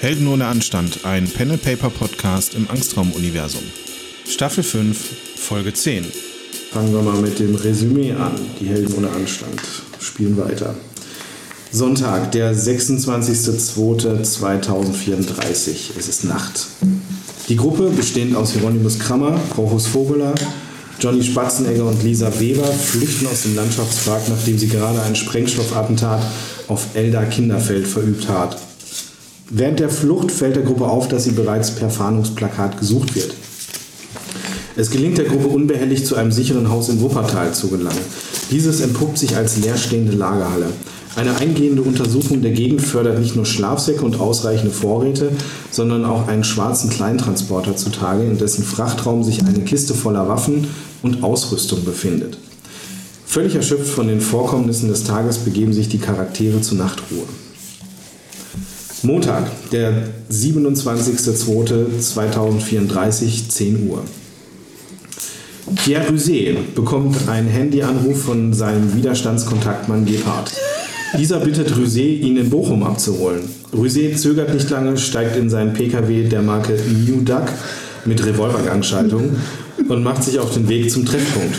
Helden ohne Anstand, ein Pen-and-Paper-Podcast im Angstraum-Universum. Staffel 5, Folge 10. Fangen wir mal mit dem Resümee an. Die Helden ohne Anstand. Spielen weiter. Sonntag, der 26.02.2034. Es ist Nacht. Die Gruppe, bestehend aus Hieronymus Krammer, Rochus Vogeler, Johnny Spatzenegger und Lisa Weber, flüchten aus dem Landschaftspark, nachdem sie gerade ein Sprengstoffattentat auf Elda Kinderfeld verübt hat. Während der Flucht fällt der Gruppe auf, dass sie bereits per Fahndungsplakat gesucht wird. Es gelingt der Gruppe unbehelligt zu einem sicheren Haus in Wuppertal zu gelangen. Dieses entpuppt sich als leerstehende Lagerhalle. Eine eingehende Untersuchung der Gegend fördert nicht nur Schlafsäcke und ausreichende Vorräte, sondern auch einen schwarzen Kleintransporter zutage, in dessen Frachtraum sich eine Kiste voller Waffen und Ausrüstung befindet. Völlig erschöpft von den Vorkommnissen des Tages begeben sich die Charaktere zur Nachtruhe. Montag, der 27.02.2034, 10 Uhr. Pierre Rusé bekommt einen Handyanruf von seinem Widerstandskontaktmann Gebhardt. Dieser bittet Rusé, ihn in Bochum abzuholen. Rusé zögert nicht lange, steigt in seinen PKW der Marke New Duck mit Revolvergangschaltung und macht sich auf den Weg zum Treffpunkt.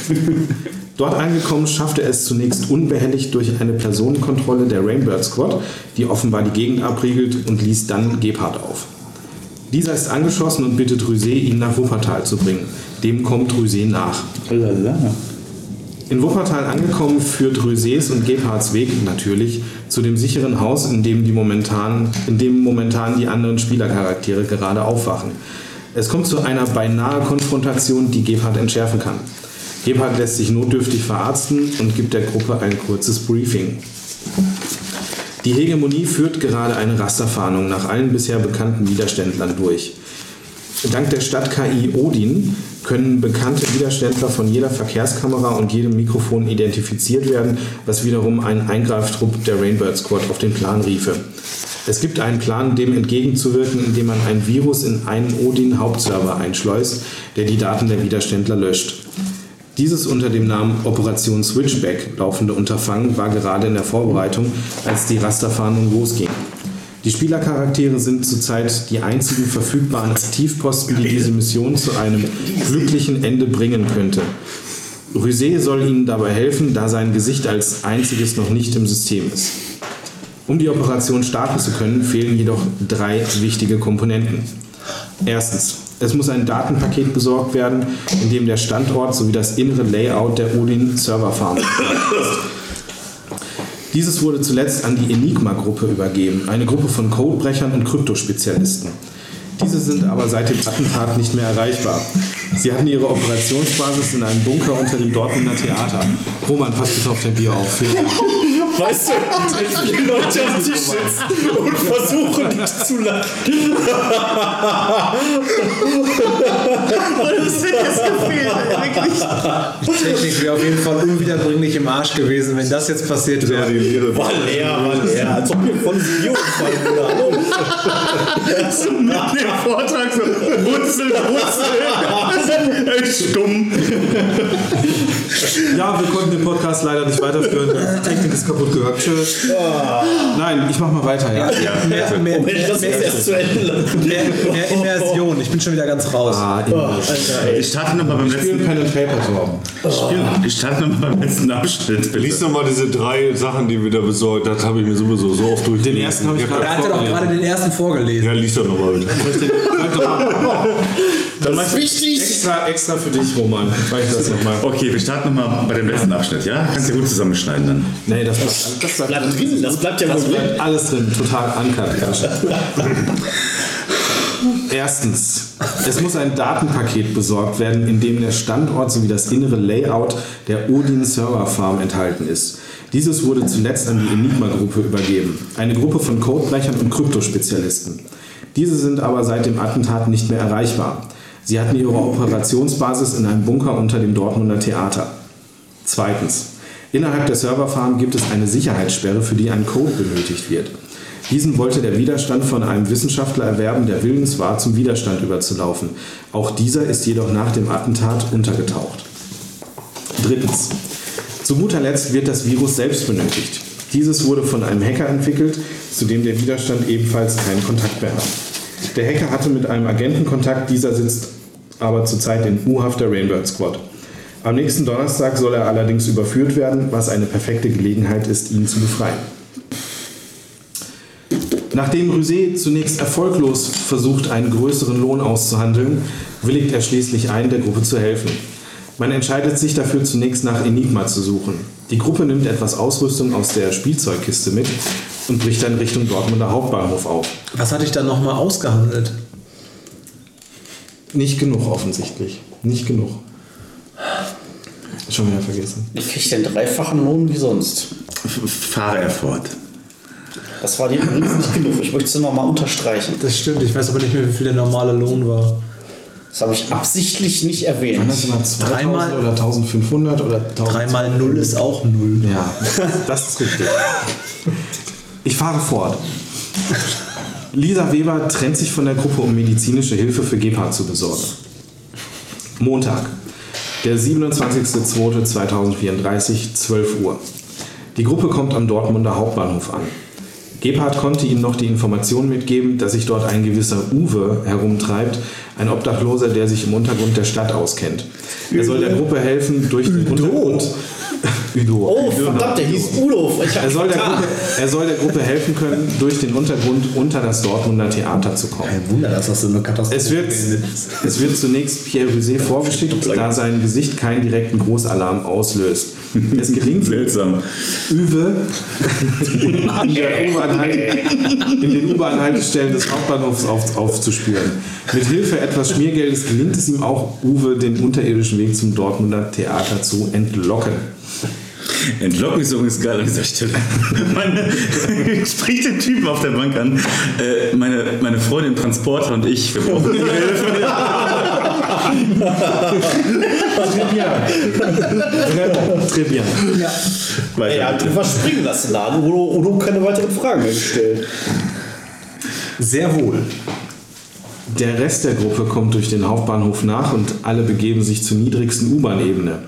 Dort angekommen schafft er es zunächst unbehelligt durch eine Personenkontrolle der Rainbird Squad, die offenbar die Gegend abriegelt und ließ dann Gebhardt auf. Dieser ist angeschossen und bittet Rusé, ihn nach Wuppertal zu bringen. Dem kommt Rusé nach. In Wuppertal angekommen führt Rösés und Gebhards Weg natürlich zu dem sicheren Haus, in dem, die momentan, in dem momentan die anderen Spielercharaktere gerade aufwachen. Es kommt zu einer beinahe Konfrontation, die Gebhard entschärfen kann. Gebhard lässt sich notdürftig verarzten und gibt der Gruppe ein kurzes Briefing. Die Hegemonie führt gerade eine Rasterfahndung nach allen bisher bekannten Widerständlern durch. Dank der Stadt-KI Odin können bekannte Widerständler von jeder Verkehrskamera und jedem Mikrofon identifiziert werden, was wiederum einen Eingreiftrupp der Rainbird Squad auf den Plan riefe. Es gibt einen Plan, dem entgegenzuwirken, indem man ein Virus in einen Odin-Hauptserver einschleust, der die Daten der Widerständler löscht. Dieses unter dem Namen Operation Switchback laufende Unterfangen war gerade in der Vorbereitung, als die Rasterfahndung losging. Die Spielercharaktere sind zurzeit die einzigen verfügbaren Aktivposten, die diese Mission zu einem glücklichen Ende bringen könnte. Rüse soll ihnen dabei helfen, da sein Gesicht als einziges noch nicht im System ist. Um die Operation starten zu können, fehlen jedoch drei wichtige Komponenten. Erstens, es muss ein Datenpaket besorgt werden, in dem der Standort sowie das innere Layout der Odin Serverfarm ist. Dieses wurde zuletzt an die Enigma-Gruppe übergeben, eine Gruppe von Codebrechern und Kryptospezialisten. Diese sind aber seit dem Attentat nicht mehr erreichbar. Sie hatten ihre Operationsbasis in einem Bunker unter dem Dortmunder Theater. Roman, pass bitte auf dein Bier auf. Vielen Dank. Weißt du, wenn viele Leute am Tisch sitzen und versuchen nicht zu lachen. Das hätte jetzt gefehlt, wirklich. Die Technik wäre auf jeden Fall unwiederbringlich im Arsch gewesen, wenn das jetzt passiert wäre. War leer, war leer. Als ob wir von Video Hallo. So mit dem Vortrag so Wurzel, Wurzel. Stumm. Ja, wir konnten den Podcast leider nicht weiterführen. Die Technik ist kaputt gehört. Tschüss. Nein, ich mach mal weiter. Ja. Mehr, mehr, Moment, mehr, das muss erst zu Ende mehr, mehr Immersion. Ich bin schon wieder ganz raus. Ah, Englisch. Alter. Ich starte nochmal beim letzten. Pen and Paper Torben. Ich starte nochmal beim letzten Abschnitt. Lies nochmal diese drei Sachen, die wir da besorgt Das habe ich mir sowieso so oft durchgelesen. Den ersten habe ich gerade Er hatte doch gerade den ersten vorgelesen. Ja, lies doch nochmal bitte. Dann mach ich extra, extra für dich, Roman. Ich das nochmal. Okay, wir starten nochmal bei dem letzten Abschnitt, ja? Kannst du gut zusammenschneiden dann. Nee, das bleibt, das bleibt, Bleibt drin, das bleibt ja das wohl drin. bleibt alles drin. Total ankert. Erstens, es muss ein Datenpaket besorgt werden, in dem der Standort sowie das innere Layout der Odin Server Farm enthalten ist. Dieses wurde zuletzt an die Enigma-Gruppe übergeben, eine Gruppe von Codebrechern und Kryptospezialisten. Diese sind aber seit dem Attentat nicht mehr erreichbar. Sie hatten ihre Operationsbasis in einem Bunker unter dem Dortmunder Theater. Zweitens. Innerhalb der Serverfarm gibt es eine Sicherheitssperre, für die ein Code benötigt wird. Diesen wollte der Widerstand von einem Wissenschaftler erwerben, der willens war, zum Widerstand überzulaufen. Auch dieser ist jedoch nach dem Attentat untergetaucht. Drittens. Zu guter Letzt wird das Virus selbst benötigt. Dieses wurde von einem Hacker entwickelt, zu dem der Widerstand ebenfalls keinen Kontakt mehr hat. Der Hacker hatte mit einem Agenten Kontakt, dieser sitzt aber zurzeit in U-Haft der Rainbird Squad. Am nächsten Donnerstag soll er allerdings überführt werden, was eine perfekte Gelegenheit ist, ihn zu befreien. Nachdem Rüse zunächst erfolglos versucht, einen größeren Lohn auszuhandeln, willigt er schließlich ein, der Gruppe zu helfen. Man entscheidet sich dafür zunächst nach Enigma zu suchen. Die Gruppe nimmt etwas Ausrüstung aus der Spielzeugkiste mit und bricht dann Richtung Dortmunder Hauptbahnhof auf. Was hatte ich dann nochmal ausgehandelt? Nicht genug offensichtlich. Nicht genug. Schon wieder vergessen. Ich krieg den dreifachen Lohn wie sonst. Fahre er fort. Das war dir übrigens nicht genug. Ich möchte es nochmal unterstreichen. Das stimmt, ich weiß aber nicht mehr, wie viel der normale Lohn war. Das habe ich absichtlich nicht erwähnt. Waren das immer 2000 Dreimal- oder 1500 oder 1000? 3 mal 0 ist auch 0. Ja, das ist richtig. Ich fahre fort. Lisa Weber trennt sich von der Gruppe, um medizinische Hilfe für Gebhardt zu besorgen. Montag, der 27.02.2034, 12 Uhr. Die Gruppe kommt am Dortmunder Hauptbahnhof an. Gebhardt konnte ihnen noch die Information mitgeben, dass sich dort ein gewisser Uwe herumtreibt, ein Obdachloser, der sich im Untergrund der Stadt auskennt. Er soll der Gruppe helfen, durch den Untergrund. Udo. Oh, verdammt, der hieß Udo. Er soll, der Gruppe, er soll der Gruppe helfen können, durch den Untergrund unter das Dortmunder Theater zu kommen. Kein Wunder, dass das so eine Katastrophe Es wird, es wird zunächst Pierre Rosé vorgeschickt, da sein Gesicht keinen direkten Großalarm auslöst. Es gelingt Seltsam. Uwe in, der U-Bahn-Halt- in den U-Bahn-Haltestellen des Hauptbahnhofs auf, aufzuspüren. Mit Hilfe etwas Schmiergeldes gelingt es ihm auch, Uwe den unterirdischen Weg zum Dortmunder Theater zu entlocken. Entlockungsung ist geil an dieser Stelle. Meine, spricht den Typen auf der Bank an. Äh, meine, meine Freundin Transporter und ich, wir brauchen Hilfe. Très bien. Weiter. Er hat springen lassen, Laden. Udo, Udo keine weiteren Fragen mehr gestellt. Sehr wohl. Der Rest der Gruppe kommt durch den Hauptbahnhof nach und alle begeben sich zur niedrigsten U-Bahn-Ebene.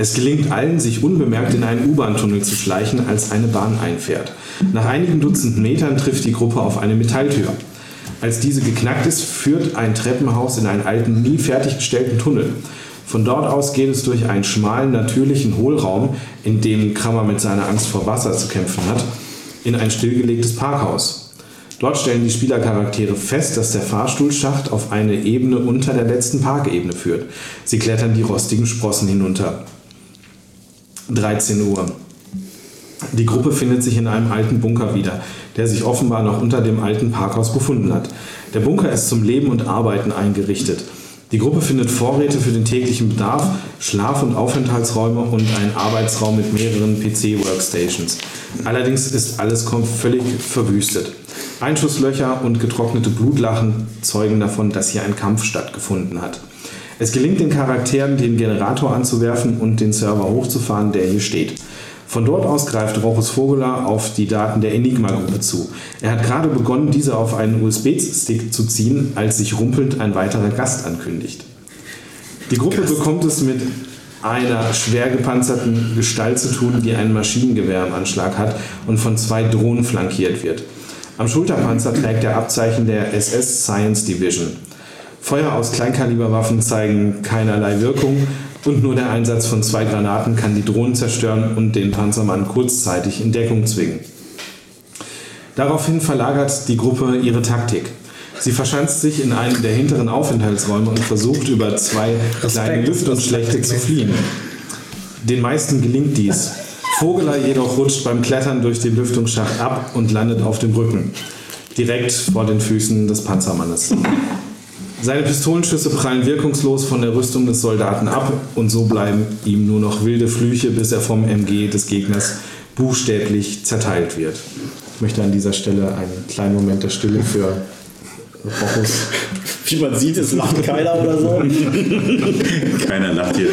Es gelingt allen, sich unbemerkt in einen U-Bahn-Tunnel zu schleichen, als eine Bahn einfährt. Nach einigen Dutzend Metern trifft die Gruppe auf eine Metalltür. Als diese geknackt ist, führt ein Treppenhaus in einen alten, nie fertiggestellten Tunnel. Von dort aus geht es durch einen schmalen, natürlichen Hohlraum, in dem Krammer mit seiner Angst vor Wasser zu kämpfen hat, in ein stillgelegtes Parkhaus. Dort stellen die Spielercharaktere fest, dass der Fahrstuhlschacht auf eine Ebene unter der letzten Parkebene führt. Sie klettern die rostigen Sprossen hinunter. 13 Uhr. Die Gruppe findet sich in einem alten Bunker wieder, der sich offenbar noch unter dem alten Parkhaus befunden hat. Der Bunker ist zum Leben und Arbeiten eingerichtet. Die Gruppe findet Vorräte für den täglichen Bedarf, Schlaf- und Aufenthaltsräume und einen Arbeitsraum mit mehreren PC-Workstations. Allerdings ist alles völlig verwüstet. Einschusslöcher und getrocknete Blutlachen zeugen davon, dass hier ein Kampf stattgefunden hat. Es gelingt den Charakteren, den Generator anzuwerfen und den Server hochzufahren, der hier steht. Von dort aus greift Rochus Vogeler auf die Daten der Enigma-Gruppe zu. Er hat gerade begonnen, diese auf einen USB-Stick zu ziehen, als sich rumpelnd ein weiterer Gast ankündigt. Die Gruppe bekommt es mit einer schwer gepanzerten Gestalt zu tun, die ein Maschinengewehr im Anschlag hat und von zwei Drohnen flankiert wird. Am Schulterpanzer trägt er Abzeichen der SS Science Division. Feuer aus Kleinkaliberwaffen zeigen keinerlei Wirkung und nur der Einsatz von zwei Granaten kann die Drohnen zerstören und den Panzermann kurzzeitig in Deckung zwingen. Daraufhin verlagert die Gruppe ihre Taktik. Sie verschanzt sich in einem der hinteren Aufenthaltsräume und versucht über zwei kleine Lüftungsschlächte zu fliehen. Den meisten gelingt dies. Vogeler jedoch rutscht beim Klettern durch den Lüftungsschacht ab und landet auf dem Rücken, direkt vor den Füßen des Panzermannes. Seine Pistolenschüsse prallen wirkungslos von der Rüstung des Soldaten ab und so bleiben ihm nur noch wilde Flüche, bis er vom MG des Gegners buchstäblich zerteilt wird. Ich möchte an dieser Stelle einen kleinen Moment der Stille für Rochus Wie man sieht, es lacht keiner oder so. Keiner lacht hier.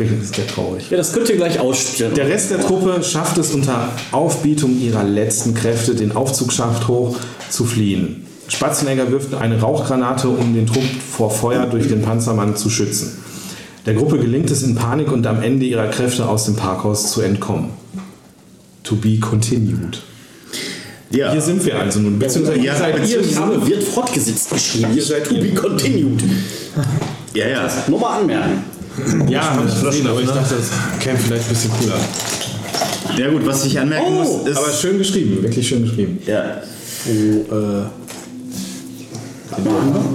Wirklich ist der traurig. Ja, das könnt ihr gleich ausstellen. Der Rest der Truppe schafft es unter Aufbietung ihrer letzten Kräfte, den Aufzugsschacht hoch zu fliehen. Spatzenegger wirft eine Rauchgranate, um den Trupp vor Feuer durch den Panzermann zu schützen. Der Gruppe gelingt es in Panik und am Ende ihrer Kräfte aus dem Parkhaus zu entkommen. To be continued. Ja. Hier sind wir also nun. Beziehungsweise Ja, ihr seid ihr, Ich habe wird fortgesetzt geschrieben. Ihr seid to be continued. ja, ja. Nur mal anmerken. Ja, habe ich gesehen, aber ich dachte, das käme vielleicht ein bisschen cooler. Ja gut, was ich anmerken Oh, muss, ist... Aber schön geschrieben, wirklich schön geschrieben. ja,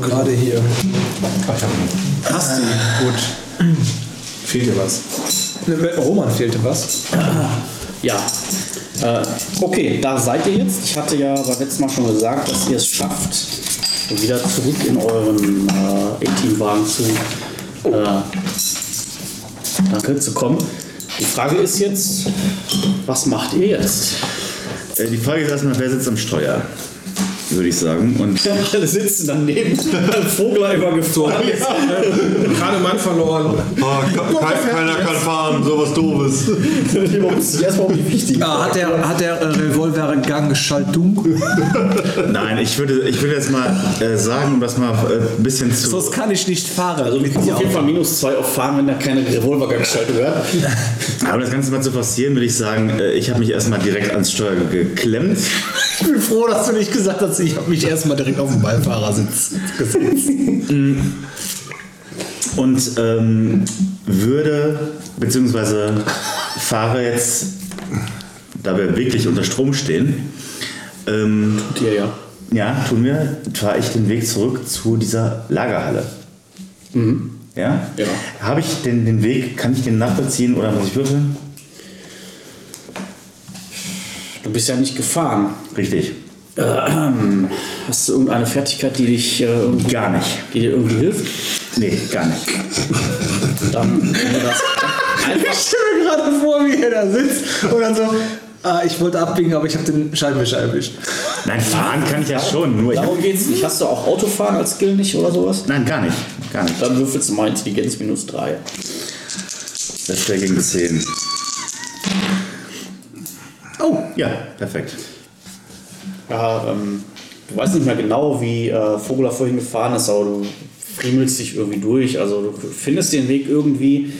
Gerade hier. Hast du? Gut. Fehlt dir was? Ne, Roman fehlte was. Ja. Äh, okay, da seid ihr jetzt. Ich hatte ja beim letzten Mal schon gesagt, dass ihr es schafft, wieder zurück in euren äh, A-Team-Wagen zu, äh, danke, zu kommen. Die Frage ist jetzt, was macht ihr jetzt? äh, die Frage ist erstmal, wer sitzt am Steuer? Würde ich sagen. Und Alle sitzen daneben, Vogler übergefahren. Gerade Mann verloren. Ah, ke- keiner kann fahren, sowas doofes. Erstmal um die Ah, hat der, hat der äh, Revolver Gangschaltung? nein, ich würde, ich würde jetzt mal äh, sagen, um das mal äh, ein bisschen zu... Sonst kann ich nicht fahren. Also du kannst auf jeden Fall minus zwei auffahren, wenn da keine Revolvergangschaltung hat. Aber das Ganze mal zu passieren, würde ich sagen, äh, ich habe mich erstmal direkt ans Steuer geklemmt. Ich bin froh, dass du nicht gesagt hast, ich habe mich erstmal direkt auf den Beifahrersitz gesetzt. und ähm, würde, beziehungsweise fahre jetzt, da wir wirklich unter Strom stehen, ähm, Ja, ja. ja, tun wir, fahre ich den Weg zurück zu dieser Lagerhalle. Ja? Ja. Habe ich den, den Weg, kann ich den nachvollziehen oder muss ich würfeln? Du bist ja nicht gefahren. Richtig. Ähm, hast du irgendeine Fertigkeit, die dich äh, irgendwie, Gar nicht. die dir irgendwie hilft? Nee, gar nicht. Dann. Ich stelle mir gerade vor, wie er da sitzt und dann so, ah, ich wollte abbiegen, aber ich habe den Scheibenwischer erwischt. Nein, fahren kann ich ja schon, nur ich Darum geht's nicht. Hast du auch Autofahren als Skill nicht oder sowas? Nein, gar nicht. Gar nicht. Dann würfelst du mal Intelligenz minus 3. Das wäre gegen 10. Oh, ja, perfekt. Ja, ähm, du weißt nicht mehr genau, wie äh, Vogler vorhin gefahren ist, aber du friemelst dich irgendwie durch. Also du findest den Weg irgendwie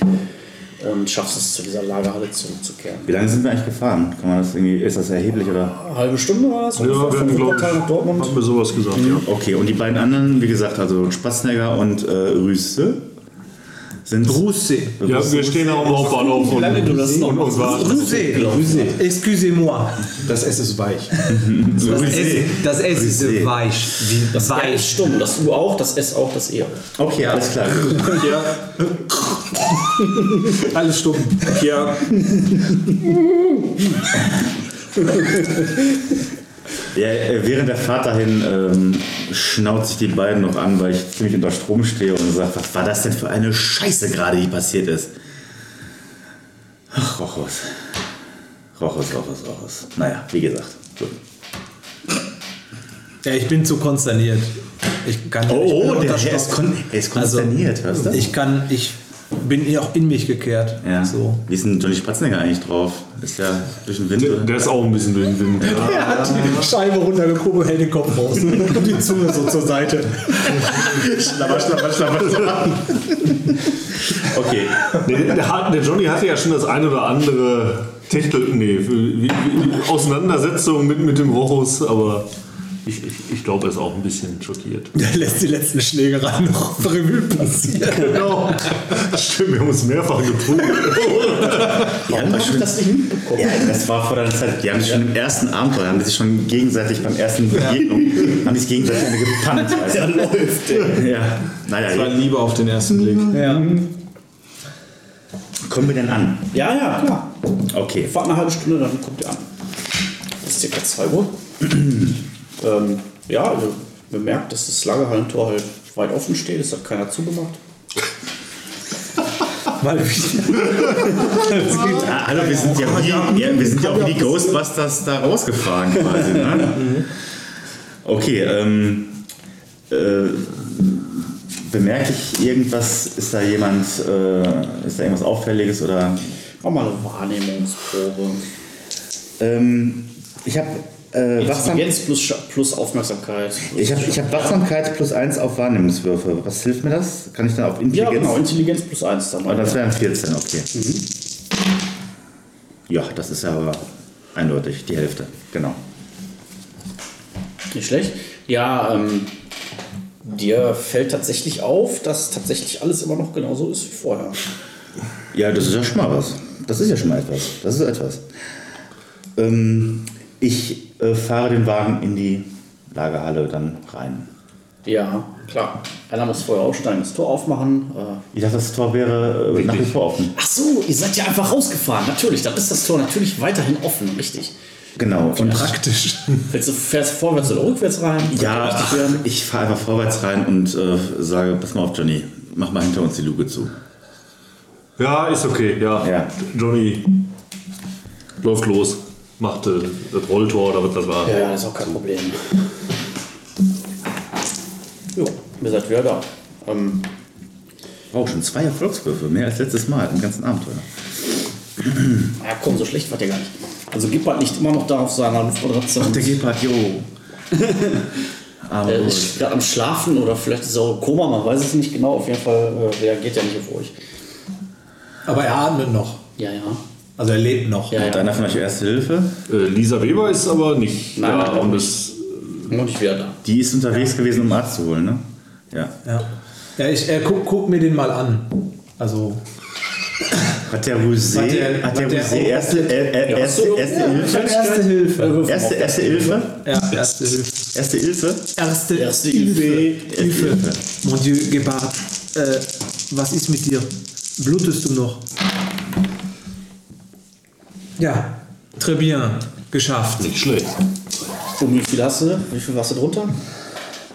und schaffst es zu dieser Lagerhalle zurückzukehren. Wie lange sind wir eigentlich gefahren? Kann man das irgendwie, ist das erheblich oder? Eine halbe Stunde war das? Ja, wir Vom hatten, glaub Wuppertal nach ich, Dortmund. haben wir sowas gesagt, ja. Okay, und die beiden anderen, wie gesagt, also Spatznegger und äh, Rüste, sind. Rousse. Ja, wir stehen am Hauptbahnhof und, und, und warten. Rousse. Excusez-moi. Das S ist weich. Das S, das S ist weich. Wie Das R ist weich. stumm, das U auch, das S auch, das E auch. Okay, alles klar. Ja. Alles stumm. Ja. Ja, äh, während der Fahrt dahin ähm, schnauzt sich die beiden noch an, weil ich ziemlich unter Strom stehe und sagt, was war das denn für eine Scheiße gerade, die passiert ist? Ach, Rochus. Rochus, Rochus, Rochus. Naja, wie gesagt. Gut. Ja, ich bin zu konsterniert. Ich kann ich bin Oh, der, der, ist, kon der ist konsterniert, hörst du? Ich kann, ich bin auch in mich gekehrt. ja. So. Wie ist denn Johnny Spatzenegger eigentlich drauf? Ist der durch den Wind? Der, oder? der ist auch ein bisschen durch den Wind. Ja. Er hat die Scheibe runtergehoben, hält den Kopf raus und die Zunge so zur Seite. Schlapper, schlapper, schlapper, schlapper. Okay. Der, hat- der Johnny hatte ja schon das ein oder andere Techtel, nee, wie, wie, Auseinandersetzung mit, mit dem Rochus, aber ich, ich, ich glaube, er ist auch ein bisschen schockiert. Der lässt die letzten Schlägereien noch Revue passieren. Genau. Stimmt, wir haben uns mehrfach geprüft. Warum habe ich das nicht mitbekommen? Ja, das war vor der Zeit. Die haben sich schon im ersten Abenteuer, haben die sich schon gegenseitig beim ersten Begegnung, haben die sich gegenseitig gepannt. Weißt du? läuft, ey. Ja. Naja, War Liebe auf den ersten Blick. Ja. kommen wir denn an? Ja, ja, klar. Okay. Fahrt eine halbe Stunde, dann kommt ihr an. Das ist circa 2 Uhr. ähm, ja, also bemerkt, dass das Lagerhallentor halt weit offen steht. Das hat keiner zugemacht. Mal Ah, hallo, wir sind ja, wie, ja, wir sind ja auch wie die Ghostbusters da rausgefahren quasi. Ne? Okay, ähm, äh, bemerke ich irgendwas? Ist da jemand, äh, ist da irgendwas Auffälliges oder? Mach mal eine Wahrnehmungsprobe. Ähm, ich habe äh, Intelligenz plus, plus Aufmerksamkeit. ich habe ich hab Wachsamkeit plus 1 auf Wahrnehmungswürfe. Was hilft mir das? Kann ich dann auf Ja, Intelligenz? genau, Intelligenz plus 1 dann. Oh, das ja. wären 14, okay. Ja, das ist ja aber eindeutig die Hälfte. Genau. Nicht schlecht. Ja, ähm, dir fällt tatsächlich auf, dass tatsächlich alles immer noch genauso ist wie vorher. Ja, das ist ja schon mal was. Das ist ja schon mal etwas. Das ist etwas. Ähm, ich äh, fahre den Wagen in die Lagerhalle dann rein. Ja, klar. Einer muss vorher aussteigen, das Tor aufmachen. Äh, Ich dachte, das Tor wäre äh, nach wie vor offen. Ach so, ihr seid ja einfach rausgefahren. Natürlich, dann ist das Tor natürlich weiterhin offen, richtig. Genau. Und Praktisch. Willst du fährst vorwärts oder rückwärts rein? ja, ach, ich fahre einfach vorwärts rein und äh, sage, pass mal auf, Johnny, mach mal hinter uns die Luke zu. Ja, ist okay, ja. Ja. Johnny läuft los, macht äh, das Rolltor, da wird das war. Ja, ja, das ist auch kein Problem. Jo, ihr seid wieder da. Ähm, Wow, schon zwei Erfolgswürfe, mehr als letztes Mal im ganzen Abenteuer. ja, komm, so schlecht war der gar nicht. Also Gebhardt nicht immer noch da auf seiner Luftmatratze. Ach, der Gepard, jo. Aber Er gut. ist gerade am Schlafen oder vielleicht ist er auch im Koma, man weiß es nicht genau. Auf jeden Fall äh, reagiert er nicht auf euch. Aber er atmet noch. Ja, ja. Also er lebt noch. Ja, Hat ja. einer von euch Erste Hilfe? Äh, Lisa Weber ist aber nicht Nein, da und ist Noch nicht wieder da. Die ist unterwegs gewesen, um Arzt zu holen, ne? Ja. Ja, ja ich äh, guck, guck mir den mal an. Also, Hat der Rosé, Hat der- hat der der Rosé erste, äh, äh, Ja, erste, erste ja. Hilfe? erste Hilfe. Erste, erste Hilfe? Ja, erste Hilfe. Erste Hilfe? Erste, Erste Hilfe. Hilfe. Mon Dieu, Gebhardt, äh, was ist mit dir? Blutest du noch? Ja, très bien, geschafft. nicht schlecht. Und wie viel hast du? Wie viel warst du drunter?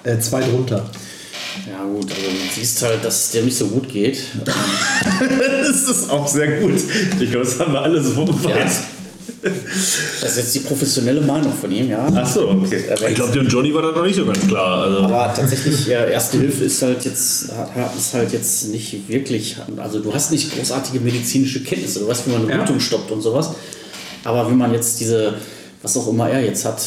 Äh, zwei drunter. Ja gut, also du siehst halt, dass es dir nicht so gut geht. Das ist auch sehr gut. Ich glaube, das haben wir alle so Ja. weit. Das ist jetzt die professionelle Meinung von ihm, ja. Ach so, okay. Ich glaube, dem Johnny war das noch nicht so ganz klar. Also, Aber tatsächlich, ja, Erste Hilfe ist halt jetzt ist halt jetzt nicht wirklich, also du hast nicht großartige medizinische Kenntnisse, du weißt, wie man eine Ja. Blutung stoppt und sowas. Aber wie man jetzt diese, was auch immer er jetzt hat,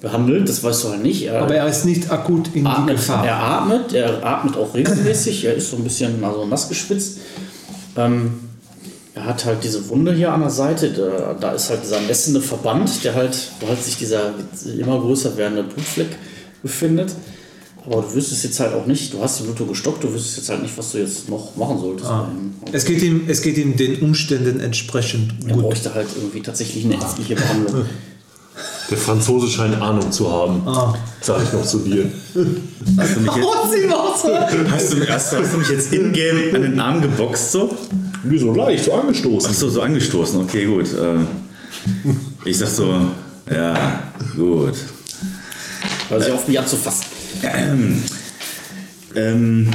behandelt, das weißt du halt nicht. Er, Aber er ist nicht akut in atmet, Gefahr. er atmet, er atmet auch regelmäßig, er ist so ein bisschen also nass geschwitzt. Ähm, er hat halt diese Wunde hier an der Seite, da, da ist halt dieser messende Verband, der halt, wo halt sich dieser immer größer werdende Blutfleck befindet. Aber du wüsstest jetzt halt auch nicht, du hast die Blutung gestoppt, du wüsstest jetzt halt nicht, was du jetzt noch machen solltest. Ah. ihm. Es geht, ihm, es geht ihm den Umständen entsprechend Er gut. bräuchte halt irgendwie tatsächlich eine ärztliche Behandlung. der Franzose scheint Ahnung zu haben. Ah. Sag ich noch zu dir. Hast du mich jetzt, hast du, hast, du- hast du mich jetzt in-game an den Arm geboxt so? Wie so leicht, so angestoßen. Ach so, so angestoßen. Okay, gut. Ähm, Ich sag so, ja, gut. Also sie auf mich anzufassen. Ähm,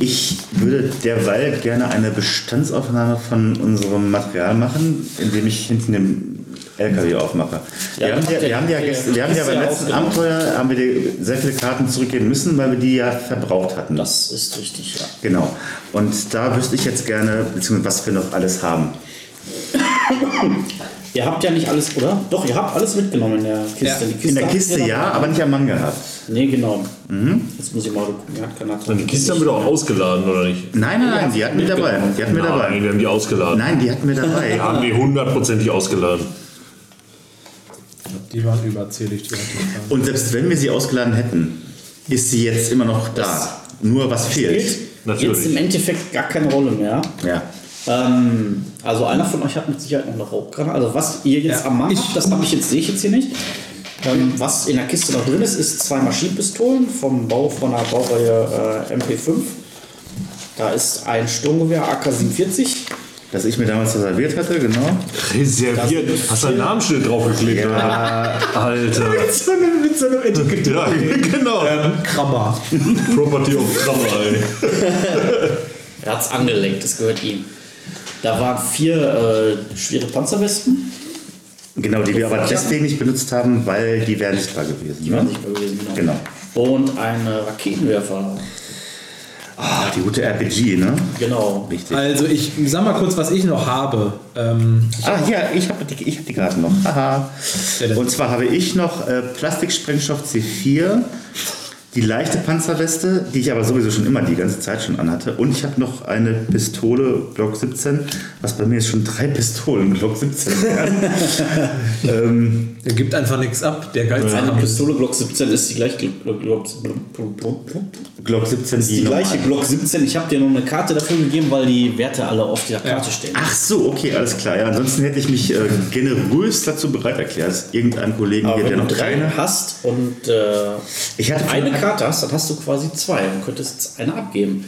ich würde derweil gerne eine Bestandsaufnahme von unserem Material machen, indem ich hinten den LKW aufmache. Ja, wir, haben ja, wir haben ja, der- gest- wir haben ja beim letzten ausgenommen. Abenteuer haben wir sehr viele Karten zurückgeben müssen, weil wir die ja verbraucht hatten. Das ist richtig, ja. Genau. Und da wüsste ich jetzt gerne, beziehungsweise was wir noch alles haben. Ihr habt ja nicht alles, oder? Doch, ihr habt alles mitgenommen in der Kiste. Ja, Die Kiste In der Kiste ja, aber nicht am Mann gehabt. Nee, genau. Jetzt muss ich mal gucken. Hat keine Dann die Kiste haben wir doch ausgeladen, oder nicht? Nein, nein, nein, die hatten wir dabei. Die hatten wir Nein, dabei. wir haben die ausgeladen. Nein, die hatten wir dabei. Die haben die hundertprozentig ausgeladen. Die waren überzählig, die Und selbst wenn wir sie ausgeladen hätten, ist sie jetzt immer noch da. Nur was fehlt. Natürlich. jetzt im Endeffekt gar keine Rolle mehr. Ja. Ähm, also einer von euch hat mit Sicherheit noch eine Rauchgranate. Also was ihr jetzt Ja, am Mann ich- habt, das habe ich jetzt, sehe ich jetzt hier nicht. Ähm, was in der Kiste noch drin ist, ist zwei Maschinenpistolen vom Bau von der Baureihe äh, MP5. Da ist ein Sturmgewehr AK-47. Das ich mir damals reserviert hatte, genau. Reserviert. Hast du ein Namensschild draufgeklebt, oder? Alter. mit so einem, mit so einem Etikett. Ja, genau. Krammer. Property of Krammer, ey. Er hat es angelenkt, das gehört ihm. Da waren vier äh, schwere Panzerwesten. Genau, die wir aber deswegen nicht benutzt haben, weil die wären sichtbar gewesen. Die waren Ne? nicht mehr gewesen, genau. Genau. Und ein Raketenwerfer. Oh, die gute RPG, ne? Genau. Richtig. Also ich sag mal kurz, was ich noch habe. Ähm, Ah, ja, ich habe die, ich hab die Karten noch. Das- Und zwar habe ich noch äh, Plastiksprengstoff C4, die leichte Panzerweste, die ich aber sowieso schon immer die ganze Zeit schon anhatte. Und ich habe noch eine Pistole Glock 17, was bei mir jetzt schon drei Pistolen Glock 17 wären. ähm, der gibt einfach nichts ab. Der Geiz Eine Pistole Glock 17 ist die gleiche Glock, Glock, Glock 17, ist die gleiche normale. Glock 17. Ich habe dir noch eine Karte dafür gegeben, weil die Werte alle auf dieser Karte stehen. Ach so, okay, alles klar. Ja, ansonsten hätte ich mich äh, generös dazu bereit erklärt, irgendeinem Kollegen Aber hier, der noch drei keine. hast und äh, Ich hatte eine Karte hast, dann hast du quasi zwei und könntest jetzt eine abgeben.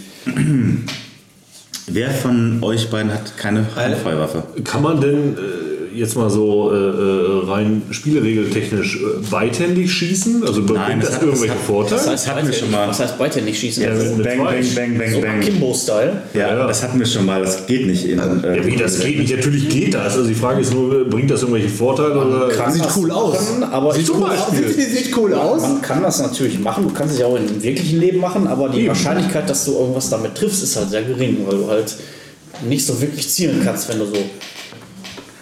Wer von euch beiden hat keine Handfeuerwaffe? Kann man denn äh, jetzt mal so äh, äh, rein spielregeltechnisch äh, beidhändig schießen? Also bringt das, das irgendwelche das hat- Vorteile? das hatten wir schon mal. Was heißt beidhändig schießen? Ja, mit Bang, bang, bang, bang, so bang. Akimbo-Style. Ja, Ja. das hatten wir schon mal. Das geht nicht in. Äh, ja, wie das geht nicht. Natürlich geht das. Also die Frage ist nur, bringt das irgendwelche Vorteile? Oder? Kann Sieht cool aus. Aber ich Zum Beispiel. Sieht cool aus. Man kann das natürlich machen, du kannst es ja auch im wirklichen Leben machen, aber die Wahrscheinlichkeit, dass du irgendwas damit triffst, ist halt sehr gering, weil du halt nicht so wirklich zielen kannst, wenn du so.